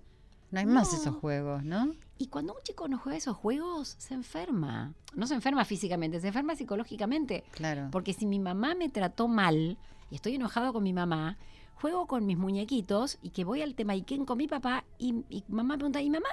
No hay más esos juegos, ¿no? Y cuando un chico no juega esos juegos, se enferma. No se enferma físicamente, se enferma psicológicamente. Claro. Porque si mi mamá me trató mal y estoy enojado con mi mamá, juego con mis muñequitos y que voy al Temaiken con mi papá y, y mamá me pregunta, ¿y mamá?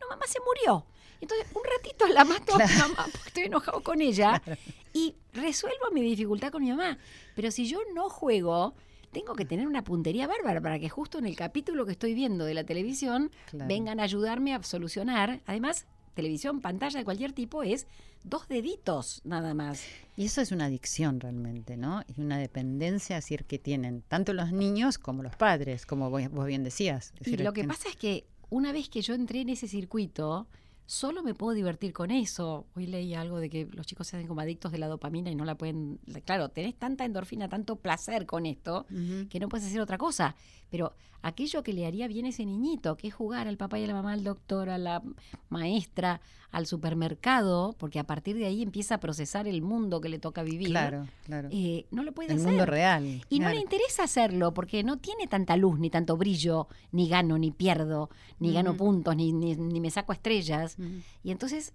No, mamá se murió. Entonces, un ratito la mato a mi mamá porque estoy enojado con ella y resuelvo mi dificultad con mi mamá. Pero si yo no juego, tengo que tener una puntería bárbara para que justo en el capítulo que estoy viendo de la televisión Claro. vengan a ayudarme a solucionar. Además, televisión, pantalla de cualquier tipo es dos deditos nada más. Y eso es una adicción realmente, ¿no? Y una dependencia, es decir, que tienen tanto los niños como los padres, como vos, vos bien decías. Es Y decir, lo que que- pasa es que una vez que yo entré en ese circuito, solo me puedo divertir con eso. Hoy leí algo de que los chicos se hacen como adictos de la dopamina y no la pueden... Claro, tenés tanta endorfina, tanto placer con esto, que no puedes hacer otra cosa. Pero aquello que le haría bien a ese niñito, que es jugar al papá y a la mamá, al doctor, a la maestra, al supermercado, porque a partir de ahí empieza a procesar el mundo que le toca vivir, Claro, claro. eh, no lo puede El hacer. mundo real. Y no le interesa hacerlo porque no tiene tanta luz, ni tanto brillo, ni gano, ni pierdo, ni gano puntos, ni, ni, ni me saco estrellas. Y entonces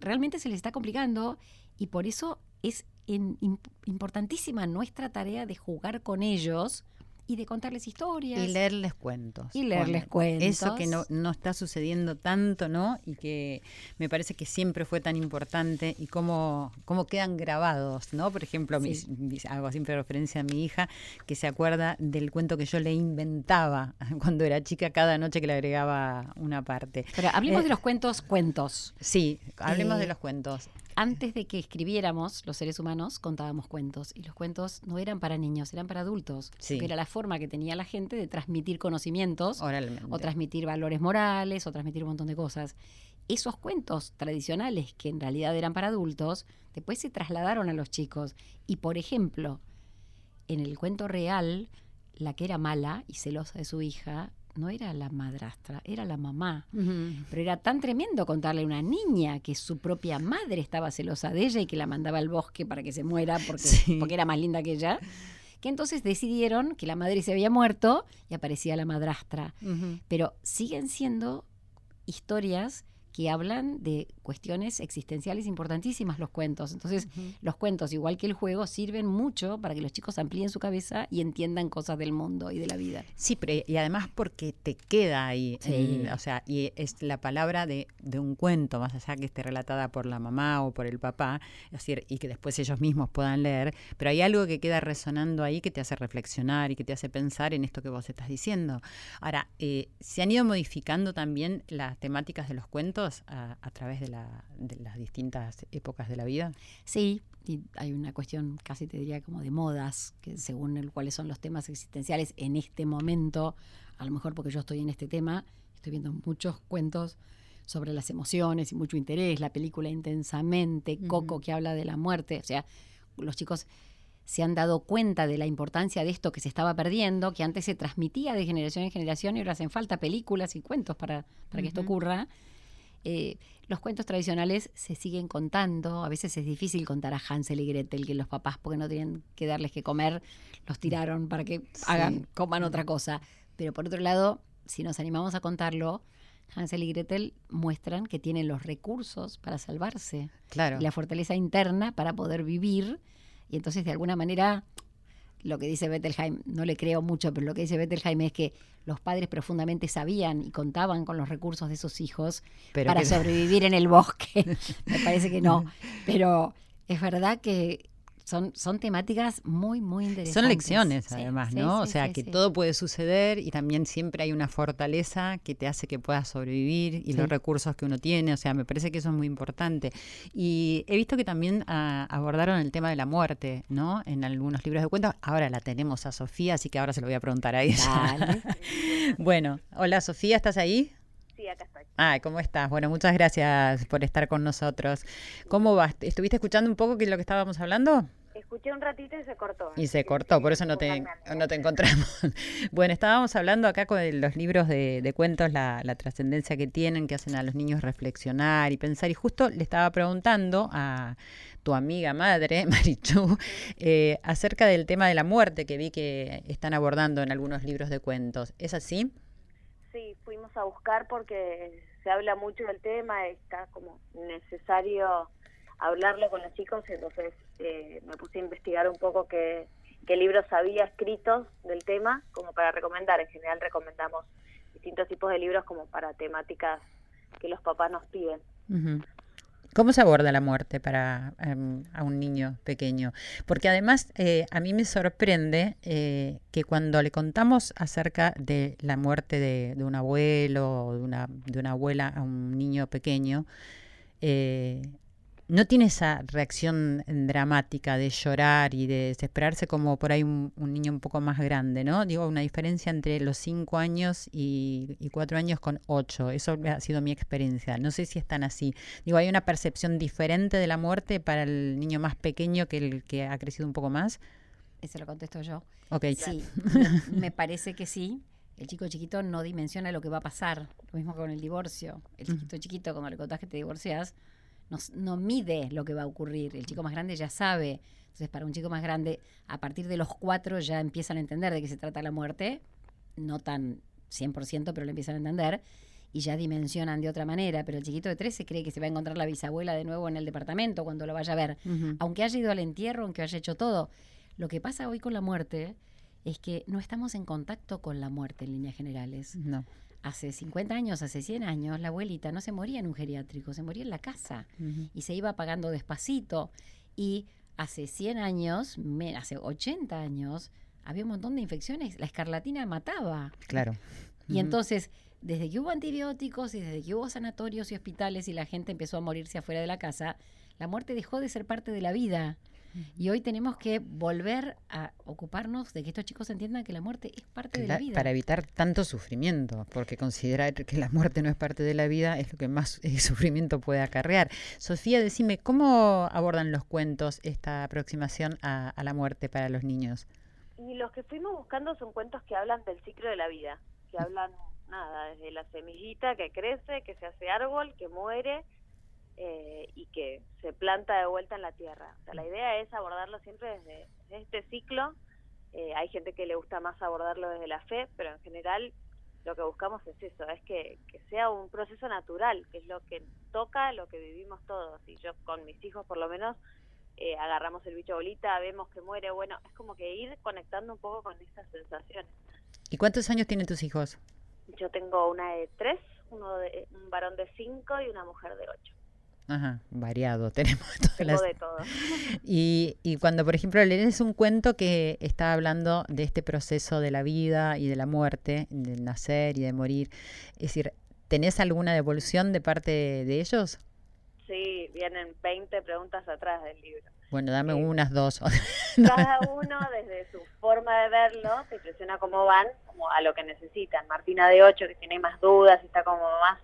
realmente se les está complicando y por eso es en- importantísima nuestra tarea de jugar con ellos y de contarles historias. Y leerles cuentos. Y leerles Ponele. Eso que no, cuentos. no está sucediendo tanto, ¿no? Y que me parece que siempre fue tan importante y cómo, cómo quedan grabados, ¿no? Por ejemplo, mis- hago siempre referencia a mi hija, que se acuerda del cuento que yo le inventaba cuando era chica cada noche que le agregaba una parte. Pero hablemos Eh, de los cuentos, cuentos. Sí, hablemos Eh, de los cuentos. Antes de que escribiéramos, los seres humanos contábamos cuentos y los cuentos no eran para niños, eran para adultos. Sí. Era la forma que tenía la gente de transmitir conocimientos Oralmente. o transmitir valores morales o transmitir un montón de cosas. Esos cuentos tradicionales que en realidad eran para adultos, después se trasladaron a los chicos. Y por ejemplo, en el cuento real, la que era mala y celosa de su hija no era la madrastra, era la mamá. Pero era tan tremendo contarle a una niña que su propia madre estaba celosa de ella y que la mandaba al bosque para que se muera porque, Sí. porque era más linda que ella, que entonces decidieron que la madre se había muerto y aparecía la madrastra. Pero siguen siendo historias que hablan de cuestiones existenciales importantísimas los cuentos. Entonces, los cuentos, igual que el juego, sirven mucho para que los chicos amplíen su cabeza y entiendan cosas del mundo y de la vida. Sí, pero y además porque te queda ahí, Sí. o sea, y es la palabra de, de un cuento, más allá que esté relatada por la mamá o por el papá, es decir, y que después ellos mismos puedan leer, pero hay algo que queda resonando ahí que te hace reflexionar y que te hace pensar en esto que vos estás diciendo. Ahora, eh, ¿se han ido modificando también las temáticas de los cuentos a, a través de, la- de las distintas épocas de la vida? Sí, y hay una cuestión casi te diría como de modas, que según el, cuáles son los temas existenciales en este momento, a lo mejor porque yo estoy en este tema, estoy viendo muchos cuentos sobre las emociones y mucho interés, la película Intensamente, Coco que habla de la muerte, o sea, los chicos se han dado cuenta de la importancia de esto que se estaba perdiendo, que antes se transmitía de generación en generación y ahora hacen falta películas y cuentos para, para que esto ocurra. Eh, los cuentos tradicionales se siguen contando. A veces es difícil contar a Hansel y Gretel que los papás, porque no tenían que darles que comer, los tiraron para que Sí. hagan, coman otra cosa. Pero por otro lado, si nos animamos a contarlo, Hansel y Gretel muestran que tienen los recursos para salvarse Claro. y la fortaleza interna para poder vivir. Y entonces, de alguna manera, lo que dice Bettelheim, no le creo mucho, pero lo que dice Bettelheim es que los padres profundamente sabían y contaban con los recursos de sus hijos Pero para que- sobrevivir en el bosque. Me parece que no. Pero es verdad que son, son temáticas muy, muy interesantes. Son lecciones, Sí, además, sí, ¿no? o sea, sí, que sí. todo puede suceder y también siempre hay una fortaleza que te hace que puedas sobrevivir y Sí. los recursos que uno tiene. O sea, me parece que eso es muy importante. Y he visto que también ah, abordaron el tema de la muerte, ¿no? En algunos libros de cuentos. Ahora la tenemos a Sofía, así que ahora se lo voy a preguntar a ella. Dale. bueno, hola Sofía, ¿estás ahí? Sí, acá estoy. Ah, ¿cómo estás? Bueno, muchas gracias por estar con nosotros. ¿Cómo vas? ¿Estuviste escuchando un poco qué es lo que estábamos hablando? Escuché un ratito y se cortó. Y se cortó, por eso no te, no te encontramos. Bueno, estábamos hablando acá con los libros de, de cuentos, la, la trascendencia que tienen, que hacen a los niños reflexionar y pensar. Y justo le estaba preguntando a tu amiga madre, Marichu, eh, acerca del tema de la muerte que vi que están abordando en algunos libros de cuentos. ¿Es así? Sí, fuimos a buscar porque se habla mucho del tema, está como necesario hablarlo con los chicos, entonces eh, me puse a investigar un poco qué, libros había escritos del tema, como para recomendar. En general recomendamos distintos tipos de libros como para temáticas que los papás nos piden. ¿Cómo se aborda la muerte para em, a un niño pequeño? Porque además eh, a mí me sorprende eh, que cuando le contamos acerca de la muerte de, de un abuelo o de una, de una abuela a un niño pequeño, eh, no tiene esa reacción dramática de llorar y de desesperarse como por ahí un, un niño un poco más grande, ¿no? Digo, una diferencia entre los cinco años y, y cuatro años con ocho. Eso ha sido mi experiencia. No sé si es tan así. Digo, hay una percepción diferente de la muerte para el niño más pequeño que el que ha crecido un poco más. Eso lo contesto yo. Ok. Sí, me, parece que sí. El chico chiquito no dimensiona lo que va a pasar. Lo mismo con el divorcio. El Ujú. chiquito chiquito, cuando le contás que te divorcias, no, no mide lo que va a ocurrir. El chico más grande ya sabe. Entonces, para un chico más grande, a partir de los cuatro ya empiezan a entender de qué se trata la muerte. No tan 100%, pero lo empiezan a entender. Y ya dimensionan de otra manera. Pero el chiquito de 13 cree que se va a encontrar la bisabuela de nuevo en el departamento cuando lo vaya a ver aunque haya ido al entierro, aunque haya hecho todo. Lo que pasa hoy con la muerte es que no estamos en contacto con la muerte en líneas generales. No. Hace 50 años, hace 100 años, la abuelita no se moría en un geriátrico, se moría en la casa y se iba apagando despacito. Y hace 100 años, me- hace 80 años, había un montón de infecciones. La escarlatina mataba. Claro. Y entonces, desde que hubo antibióticos y desde que hubo sanatorios y hospitales y la gente empezó a morirse afuera de la casa, la muerte dejó de ser parte de la vida. Y hoy tenemos que volver a ocuparnos de que estos chicos entiendan que la muerte es parte de la vida. Para evitar tanto sufrimiento, porque considerar que la muerte no es parte de la vida es lo que más eh, sufrimiento puede acarrear. Sofía, decime, ¿cómo abordan los cuentos esta aproximación a, a la muerte para los niños? Y los que fuimos buscando son cuentos que hablan del ciclo de la vida, que hablan, nada, desde la semillita que crece, que se hace árbol, que muere eh, y que se planta de vuelta en la tierra. O sea, la idea es abordarlo siempre desde, desde este ciclo. Eh, hay gente que le gusta más abordarlo desde la fe, pero en general lo que buscamos es eso, es que, que sea un proceso natural, que es lo que toca, lo que vivimos todos. Y yo con mis hijos por lo menos eh, agarramos el bicho bolita, vemos que muere, bueno, es como que ir conectando un poco con esas sensaciones. ¿Y cuántos años tienen tus hijos? Yo tengo una de tres, uno de, un varón de cinco y una mujer de ocho. Ajá, variado, tenemos todas Tengo las... de todo. Y, y cuando, por ejemplo, lees un cuento que está hablando de este proceso de la vida y de la muerte, de nacer y de morir, es decir, ¿tenés alguna devolución de parte de ellos? Sí, vienen 20 preguntas atrás del libro. Bueno, dame Sí. unas dos. Cada uno desde su forma de verlo te impresiona cómo van como a lo que necesitan. Martina de 8 que tiene más dudas, está como más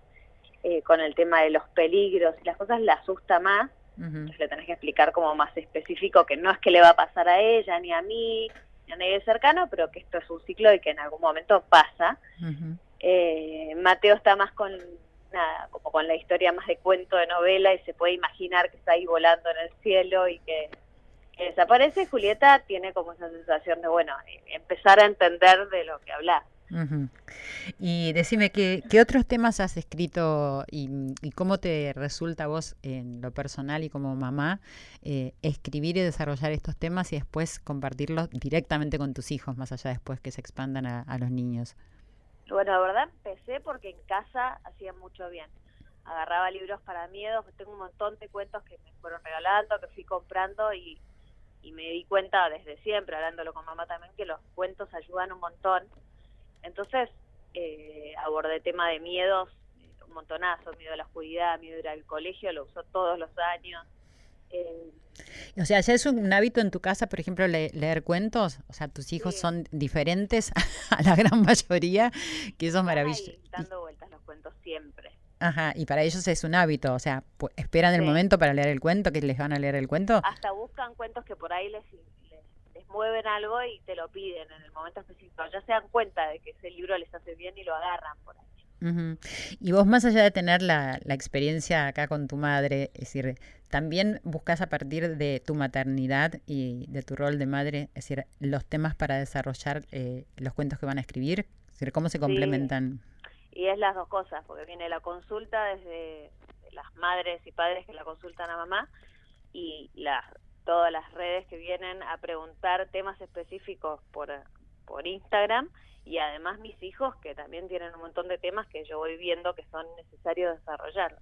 eh, con el tema de los peligros y las cosas le asusta más. Entonces le tenés que explicar como más específico que no es que le va a pasar a ella, ni a mí, ni a nadie cercano, pero que esto es un ciclo y que en algún momento pasa. Eh, Mateo está más con nada, como con la historia más de cuento de novela y se puede imaginar que está ahí volando en el cielo y que, que desaparece. Julieta tiene como esa sensación de, bueno, eh, empezar a entender de lo que habla. Ujú. Y decime, ¿qué, otros temas has escrito y, y cómo te resulta vos en lo personal y como mamá eh, escribir y desarrollar estos temas y después compartirlos directamente con tus hijos, más allá después que se expandan a, a los niños? Bueno, la verdad empecé porque en casa hacía mucho bien. Agarraba libros para miedos, tengo un montón de cuentos que me fueron regalando, que fui comprando y, y me di cuenta desde siempre, hablándolo con mamá también, que los cuentos ayudan un montón. Entonces eh, abordé tema de miedos, un montonazo, miedo a la oscuridad, miedo a ir al colegio, lo uso todos los años. Eh, O sea, ¿ya es un hábito en tu casa, por ejemplo, le- leer cuentos? O sea, tus hijos Sí. son diferentes a la gran mayoría, que eso es maravilloso. dando vueltas los cuentos siempre. Ajá, y para ellos es un hábito, o sea, esperan el momento para leer el cuento, que les van a leer el cuento. hasta buscan cuentos que por ahí les mueven algo y te lo piden en el momento específico. Ya se dan cuenta de que ese libro les hace bien y lo agarran por ahí. Y vos, más allá de tener la, la experiencia acá con tu madre, es decir, también buscas a partir de tu maternidad y de tu rol de madre, es decir, los temas para desarrollar eh, los cuentos que van a escribir, es decir, cómo se complementan. Y es las dos cosas, porque viene la consulta desde las madres y padres que la consultan a mamá y las todas las redes que vienen a preguntar temas específicos por, por Instagram y además mis hijos que también tienen un montón de temas que yo voy viendo que son necesarios desarrollar.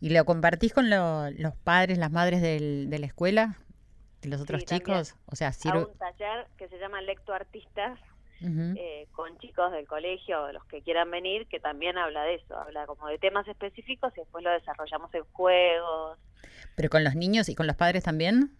¿Y lo compartís con lo- los padres, las madres del- de la escuela? ¿De los otros Sí, también. chicos? O sea, A un taller que se llama Lecto Artistas, Eh, con chicos del colegio los que quieran venir, que también habla de eso, habla como de temas específicos y después lo desarrollamos en juegos. ¿Pero con los niños y con los padres también?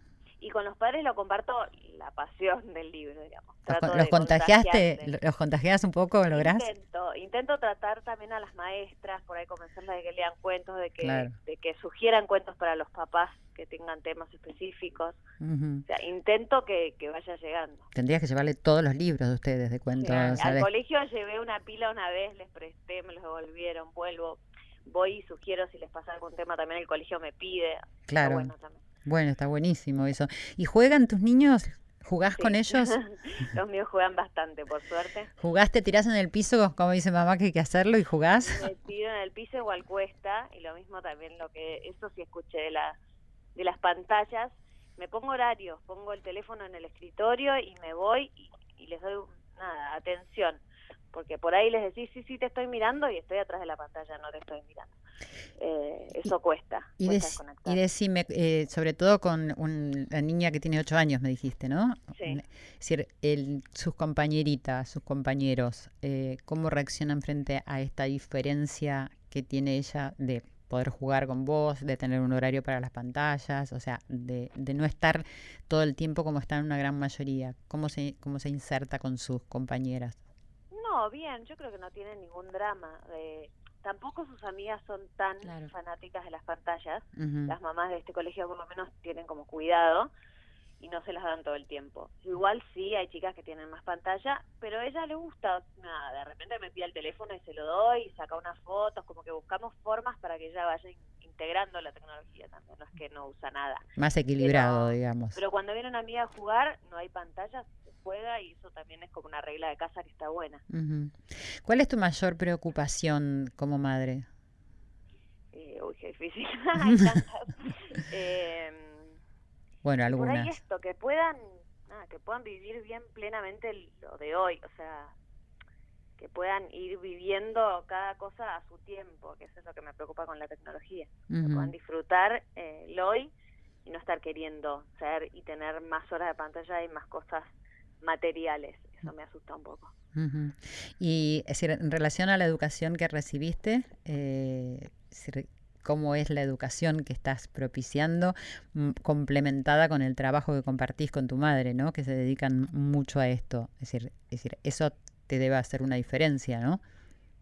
Y con los padres lo comparto la pasión del libro, digamos. ¿Los, Trato los contagiaste? ¿Los contagiás un poco? ¿Lográs? Intento, intento tratar también a las maestras, por ahí convencerlas de que lean cuentos, de que, Claro. de que sugieran cuentos para los papás que tengan temas específicos. O sea, intento que, que vaya llegando. Tendrías que llevarle todos los libros de ustedes de cuentos. Al ¿sabes? colegio llevé una pila una vez, les presté, me los devolvieron, vuelvo, voy y sugiero si les pasa algún tema también el colegio me pide. Claro. bueno también. Bueno, está buenísimo eso. ¿Y juegan tus niños? ¿Jugás con ellos? Los míos juegan bastante, por suerte. ¿Jugás, te tirás en el piso, como dice mamá que hay que hacerlo, y jugás? Me tiro en el piso igual cuesta, y lo mismo también lo que, eso sí escuché de, la, de las pantallas. Me pongo horarios, pongo el teléfono en el escritorio y me voy y, y les doy, nada, atención. Porque por ahí les decís, sí, sí, te estoy mirando y estoy atrás de la pantalla, no te estoy mirando. Eh, eso cuesta, Y, cuesta desconectar. y decime, eh, sobre todo con un- la niña que tiene ocho años, me dijiste, ¿no? Sí. Es decir, el- sus compañeritas, sus compañeros, eh, ¿cómo reaccionan frente a esta diferencia que tiene ella de poder jugar con vos, de tener un horario para las pantallas, o sea, de, de no estar todo el tiempo como está en una gran mayoría? ¿Cómo se, cómo se inserta con sus compañeras? No, bien, yo creo que no tiene ningún drama. Eh, tampoco sus amigas son tan Claro. fanáticas de las pantallas. Las mamás de este colegio por lo menos tienen como cuidado y no se las dan todo el tiempo. Igual sí, hay chicas que tienen más pantalla, pero a ella le gusta, nada, de repente me pide el teléfono y se lo doy, y saca unas fotos, como que buscamos formas para que ella vaya in- integrando la tecnología también, no es que no usa nada. Más equilibrado, Pero- digamos. Pero cuando viene una amiga a jugar, no hay pantallas, juega y eso también es como una regla de casa que está buena. ¿Cuál es tu mayor preocupación como madre? Eh, uy, qué difícil. Em, Bueno, y por ahí algunas. esto, que puedan, nada, que puedan vivir bien plenamente lo de hoy, o sea, que puedan ir viviendo cada cosa a su tiempo, que eso es lo que me preocupa con la tecnología, que puedan disfrutar eh, el hoy y no estar queriendo ser y tener más horas de pantalla y más cosas materiales, eso me asusta un poco. Y es decir, en relación a la educación que recibiste, eh, ¿cómo es la educación que estás propiciando, mm, complementada con el trabajo que compartís con tu madre, ¿no? que se dedican mucho a esto? Es decir, es decir, eso te debe hacer una diferencia, ¿no?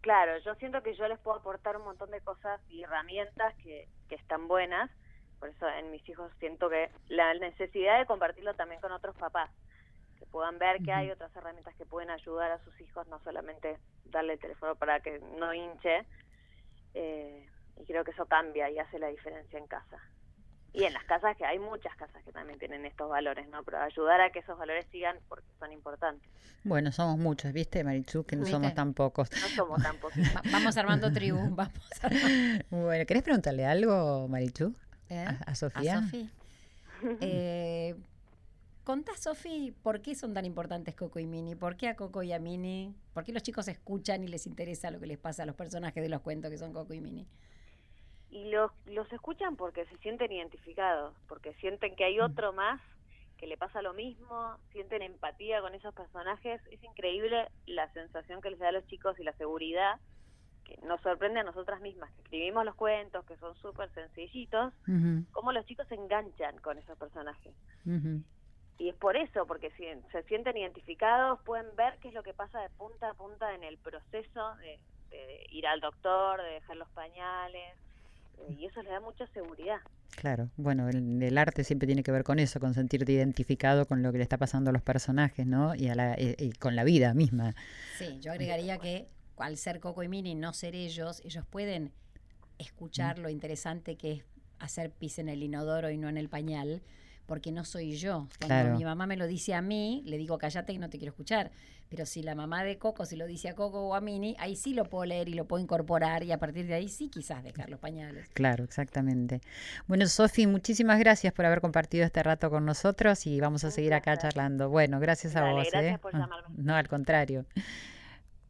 Claro, yo siento que yo les puedo aportar un montón de cosas y herramientas que, que están buenas. Por eso en mis hijos siento que la necesidad de compartirlo también con otros papás, que puedan ver que hay otras herramientas que pueden ayudar a sus hijos, no solamente darle el teléfono para que no hinche. Eh, y creo que eso cambia y hace la diferencia en casa. Y en las casas, que hay muchas casas que también tienen estos valores, ¿no? Pero ayudar a que esos valores sigan porque son importantes. Bueno, somos muchos, ¿viste, Marichu? Que no somos tan pocos. No somos tan. Va- vamos armando tribu, vamos armando. Bueno, ¿querés preguntarle algo, Marichu? ¿Eh? ¿A, a ¿A Sofía? Eh, contá, Sofi, ¿por qué son tan importantes Coco y Mini? ¿Por qué a Coco y a Mini? ¿Por qué los chicos escuchan y les interesa lo que les pasa a los personajes de los cuentos que son Coco y Mini? y los, los escuchan porque se sienten identificados, porque sienten que hay otro más que le pasa lo mismo, sienten empatía con esos personajes. Es increíble la sensación que les da a los chicos y la seguridad que nos sorprende a nosotras mismas, que escribimos los cuentos, que son súper sencillitos, Ujú, cómo los chicos se enganchan con esos personajes. ujú. Y es por eso, porque si se sienten identificados, pueden ver qué es lo que pasa de punta a punta en el proceso de, de ir al doctor, de dejar los pañales, eh, y eso les da mucha seguridad. Claro, bueno, el, el arte siempre tiene que ver con eso, con sentirte identificado con lo que le está pasando a los personajes, ¿no? Y, a la, y- y con la vida misma. Sí, yo agregaría que al ser Coco y Mini, no ser ellos, ellos pueden escuchar lo interesante que es hacer pis en el inodoro y no en el pañal, porque no soy yo. Cuando Claro. mi mamá me lo dice a mí, le digo cállate y no te quiero escuchar. Pero si la mamá de Coco se lo dice a Coco o a Mini, ahí sí lo puedo leer y lo puedo incorporar y a partir de ahí sí quizás dejar los pañales. Claro, exactamente. Bueno, Sofi, muchísimas gracias por haber compartido este rato con nosotros y vamos a seguir acá charlando. Bueno, gracias a vos. gracias ¿eh? por Ah, llamarme. No, al contrario.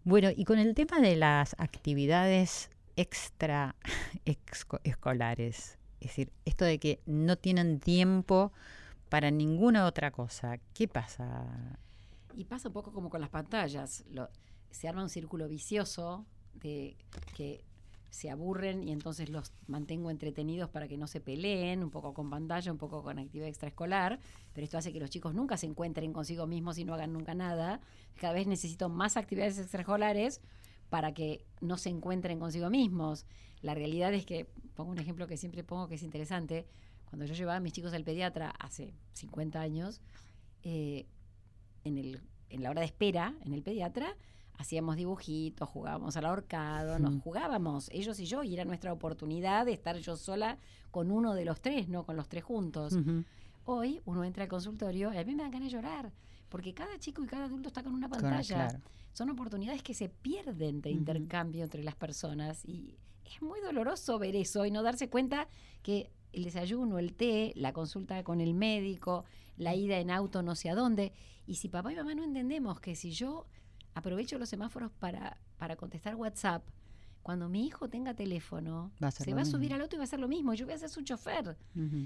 Bueno, y con el tema de las actividades extra escolares. Es decir, esto de que no tienen tiempo para ninguna otra cosa. ¿Qué pasa? Y pasa un poco como con las pantallas. se arma un círculo vicioso de que se aburren y entonces los mantengo entretenidos para que no se peleen, un poco con pantalla, un poco con actividad extraescolar, pero esto hace que los chicos nunca se encuentren consigo mismos y no hagan nunca nada. Cada vez necesito más actividades extraescolares para que no se encuentren consigo mismos. La realidad es que, pongo un ejemplo que siempre pongo que es interesante, cuando yo llevaba a mis chicos al pediatra hace 50 años, eh, en, el, en la hora de espera, en el pediatra, hacíamos dibujitos, jugábamos al ahorcado, nos jugábamos ellos y yo, y era nuestra oportunidad de estar yo sola con uno de los tres, no con los tres juntos. Hoy uno entra al consultorio y a mí me dan ganas de llorar, porque cada chico y cada adulto está con una pantalla. claro. Son oportunidades que se pierden de intercambio entre las personas y es muy doloroso ver eso y no darse cuenta que el desayuno, el té, la consulta con el médico, la ida en auto no sé a dónde. Y si papá y mamá no entendemos que si yo aprovecho los semáforos para, para contestar WhatsApp, cuando mi hijo tenga teléfono, Va se va a subir al auto y va a hacer lo mismo. Yo voy a ser su chofer.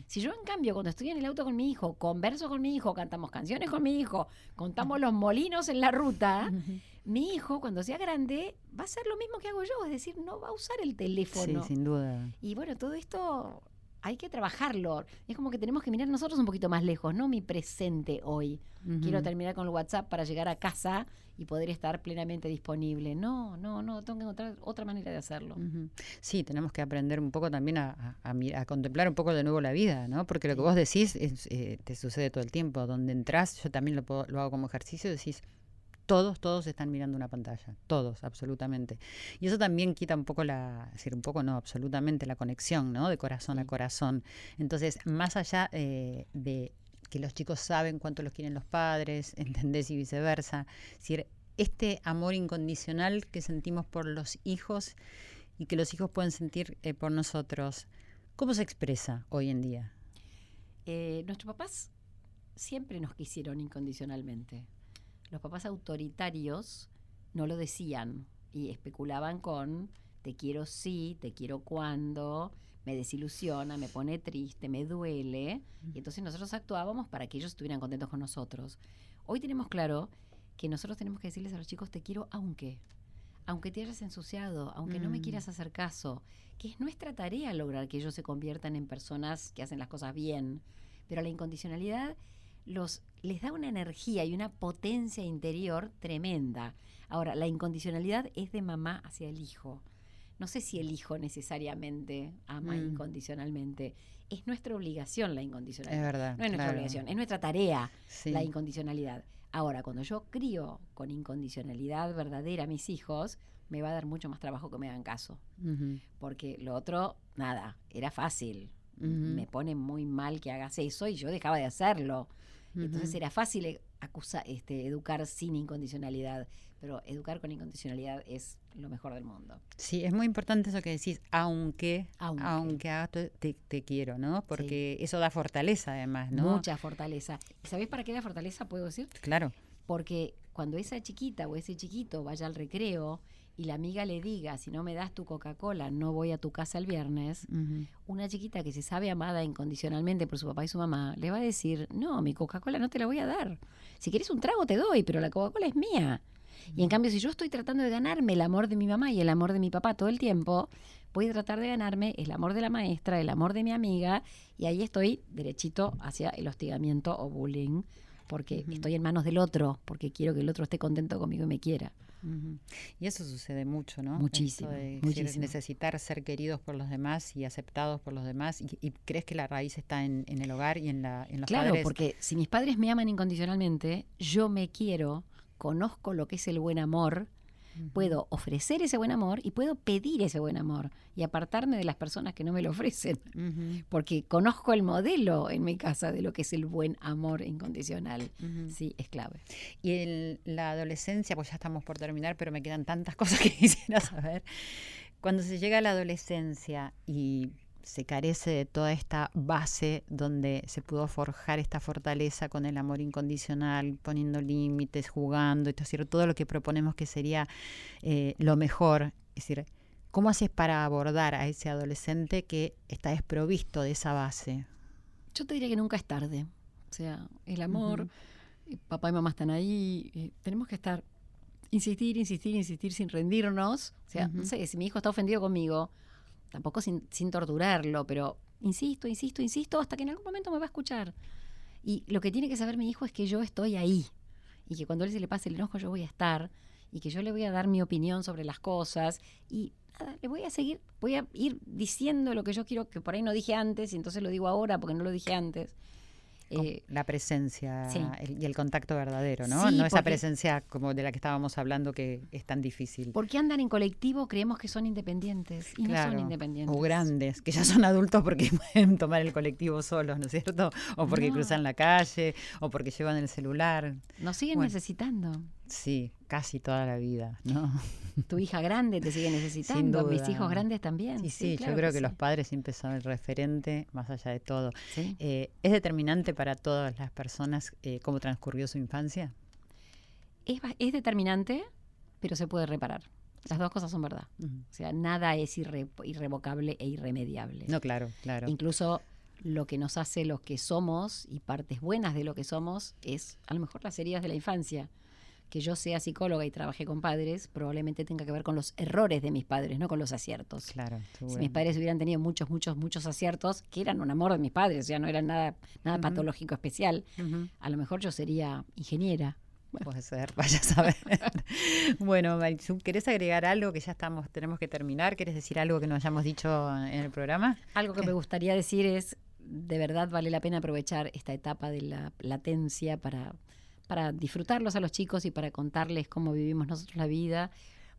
Si yo, en cambio, cuando estoy en el auto con mi hijo, converso con mi hijo, cantamos canciones con mi hijo, contamos los molinos en la ruta. Mi hijo, cuando sea grande, va a hacer lo mismo que hago yo, es decir, no va a usar el Sí, teléfono. sin duda. Y bueno, todo esto hay que trabajarlo. Es como que tenemos que mirar nosotros un poquito más lejos, no mi presente hoy. Quiero terminar con el WhatsApp para llegar a casa y poder estar plenamente disponible. No, no, no, tengo que encontrar otra manera de hacerlo. Sí, tenemos que aprender un poco también a, a- a mi- a contemplar un poco de nuevo la vida, ¿no? Porque lo que Sí. vos decís es, eh, te sucede todo el tiempo. Donde entras, yo también lo, puedo- lo hago como ejercicio, decís, todos, todos están mirando una pantalla, todos, absolutamente. Y eso también quita un poco la, es decir, un poco no, absolutamente la conexión, ¿no? De corazón a corazón. Entonces, más allá eh, de que los chicos saben cuánto los quieren los padres, ¿entendés? Y viceversa. Es decir, este amor incondicional que sentimos por los hijos y que los hijos pueden sentir eh, por nosotros, ¿cómo se expresa hoy en día? Eh, nuestros papás siempre nos quisieron incondicionalmente. Los papás autoritarios no lo decían y especulaban con te quiero sí, te quiero cuando, me desilusiona, me pone triste, me duele. Y entonces nosotros actuábamos para que ellos estuvieran contentos con nosotros. Hoy tenemos claro que nosotros tenemos que decirles a los chicos te quiero aunque. Aunque te hayas ensuciado, aunque no me Mm. quieras hacer caso, que es nuestra tarea lograr que ellos se conviertan en personas que hacen las cosas bien. Pero la incondicionalidad los, les da una energía y una potencia interior tremenda. Ahora, la incondicionalidad es de mamá hacia el hijo. No sé si el hijo necesariamente ama Mm. incondicionalmente. Es nuestra obligación la Es incondicionalidad. verdad. No es nuestra claro. obligación, es nuestra tarea Sí. la incondicionalidad. Ahora, cuando yo crío con incondicionalidad verdadera a mis hijos, me va a dar mucho más trabajo que me hagan caso. Porque lo otro, nada, era fácil. Me pone muy mal que hagas eso y yo dejaba de hacerlo. Entonces era fácil eh, acusa- este, educar sin incondicionalidad, pero educar con incondicionalidad es lo mejor del mundo. Sí, es muy importante eso que decís, aunque, Aunque. te, te quiero, ¿no? Porque eso da fortaleza además, ¿no? Mucha fortaleza. ¿Y sabés para qué da fortaleza, puedo decir? Claro. Porque cuando esa chiquita o ese chiquito vaya al recreo y la amiga le diga, si no me das tu Coca-Cola, no voy a tu casa el viernes, una chiquita que se sabe amada incondicionalmente por su papá y su mamá, le va a decir, no, mi Coca-Cola no te la voy a dar. Si quieres un trago te doy, pero la Coca-Cola es mía. Y en cambio, si yo estoy tratando de ganarme el amor de mi mamá y el amor de mi papá todo el tiempo, voy a tratar de ganarme el amor de la maestra, el amor de mi amiga, y ahí estoy derechito hacia el hostigamiento o bullying, porque estoy en manos del otro, porque quiero que el otro esté contento conmigo y me quiera. Y eso sucede mucho, ¿no? Muchísimo, de muchísimo. necesitar ser queridos por los demás y aceptados por los demás. ¿Y, y crees que la raíz está en, en el hogar y en, la, en los Claro, padres? porque si mis padres me aman incondicionalmente, yo me quiero, conozco lo que es el buen amor, Puedo ofrecer ese buen amor y puedo pedir ese buen amor y apartarme de las personas que no me lo ofrecen, porque conozco el modelo en mi casa de lo que es el buen amor incondicional. Sí, es clave. Y en la adolescencia, pues ya estamos por terminar, pero me quedan tantas cosas que quisiera saber. Cuando se llega a la adolescencia y se carece de toda esta base donde se pudo forjar esta fortaleza con el amor incondicional, poniendo límites, jugando, esto es decir, todo lo que proponemos que sería eh, lo mejor. Es decir, ¿Cómo haces para abordar a ese adolescente que está desprovisto de esa base? Yo te diría que nunca es tarde. O sea, el amor, eh, papá y mamá están ahí, eh, tenemos que estar, insistir, insistir, insistir sin rendirnos. O sea, no sé, si mi hijo está ofendido conmigo, tampoco sin, torturarlo, pero insisto, insisto, insisto, hasta que en algún momento me va a escuchar. Y lo que tiene que saber mi hijo es que yo estoy ahí y que cuando a él se le pase el enojo yo voy a estar y que yo le voy a dar mi opinión sobre las cosas y nada, le voy a seguir, voy a ir diciendo lo que yo quiero que por ahí no dije antes y entonces lo digo ahora porque no lo dije antes. Eh, la presencia sí. el- y el contacto verdadero, ¿no? Sí, no esa porque- presencia como de la que estábamos hablando que es tan difícil. porque andan en colectivo creemos que son independientes y no Claro, son independientes. O grandes, que ya son adultos porque pueden tomar el colectivo solos, ¿no es cierto? O porque No. cruzan la calle, o porque llevan el celular. Nos siguen Bueno. necesitando. Sí, casi toda la vida, ¿no? Tu hija grande te sigue necesitando, mis hijos grandes también. Sí, sí, claro yo creo que, sí. los padres siempre son el referente más allá de todo. Sí. Eh, ¿Es determinante para todas las personas eh, cómo transcurrió su infancia? Es, es determinante, pero se puede reparar. Las dos cosas son verdad. O sea, nada es irre- irrevocable e irremediable. No, claro, claro. Incluso lo que nos hace los que somos y partes buenas de lo que somos es a lo mejor las heridas de la infancia. Que yo sea psicóloga y trabajé con padres probablemente tenga que ver con los errores de mis padres, no con los aciertos. Claro, Si mis padres hubieran tenido muchos, muchos, muchos aciertos, que eran un amor de mis padres, sea, no eran nada, nada patológico especial, a lo mejor yo sería ingeniera. Puede ser, vaya a saber. bueno, Marichu, ¿querés agregar algo que ya estamos, tenemos que terminar? ¿Querés decir algo que no hayamos dicho en el programa? Algo que me gustaría decir es, de verdad vale la pena aprovechar esta etapa de la latencia para, para disfrutarlos a los chicos y para contarles cómo vivimos nosotros la vida,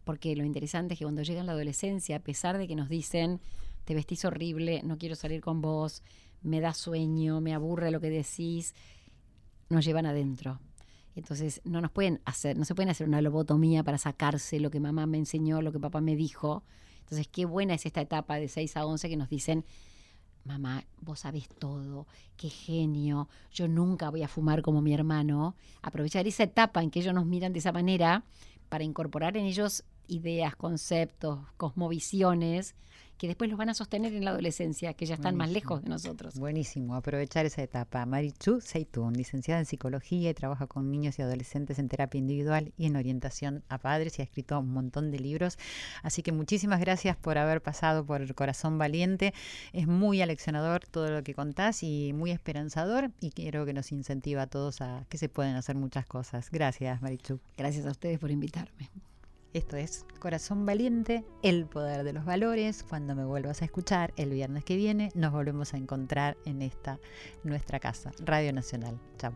porque lo interesante es que cuando llegan la adolescencia, a pesar de que nos dicen, te vestís horrible, no quiero salir con vos, me da sueño, me aburre lo que decís, nos llevan adentro. Entonces no nos pueden hacer, no se pueden hacer una lobotomía para sacarse lo que mamá me enseñó, lo que papá me dijo. Entonces, qué buena es esta etapa de 6 a 11 que nos dicen, mamá, vos sabés todo, qué genio, yo nunca voy a fumar como mi hermano. Aprovechar esa etapa en que ellos nos miran de esa manera para incorporar en ellos ideas, conceptos, cosmovisiones, que después los van a sostener en la adolescencia, que ya están más lejos de nosotros. Buenísimo, aprovechar esa etapa. Marichu Seitún, licenciada en psicología y trabaja con niños y adolescentes en terapia individual y en orientación a padres y ha escrito un montón de libros. Así que muchísimas gracias por haber pasado por el Corazón Valiente. Es muy aleccionador todo lo que contás y muy esperanzador y quiero que nos incentiva a todos a que se pueden hacer muchas cosas. Gracias, Marichu. Gracias a ustedes por invitarme. Esto es Corazón Valiente, el poder de los valores. Cuando me vuelvas a escuchar el viernes que viene, nos volvemos a encontrar en esta nuestra casa, Radio Nacional. Chao.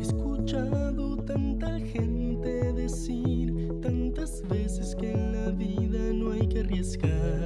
Escuchado tanta gente decir tantas veces que en la vida no hay que arriesgar.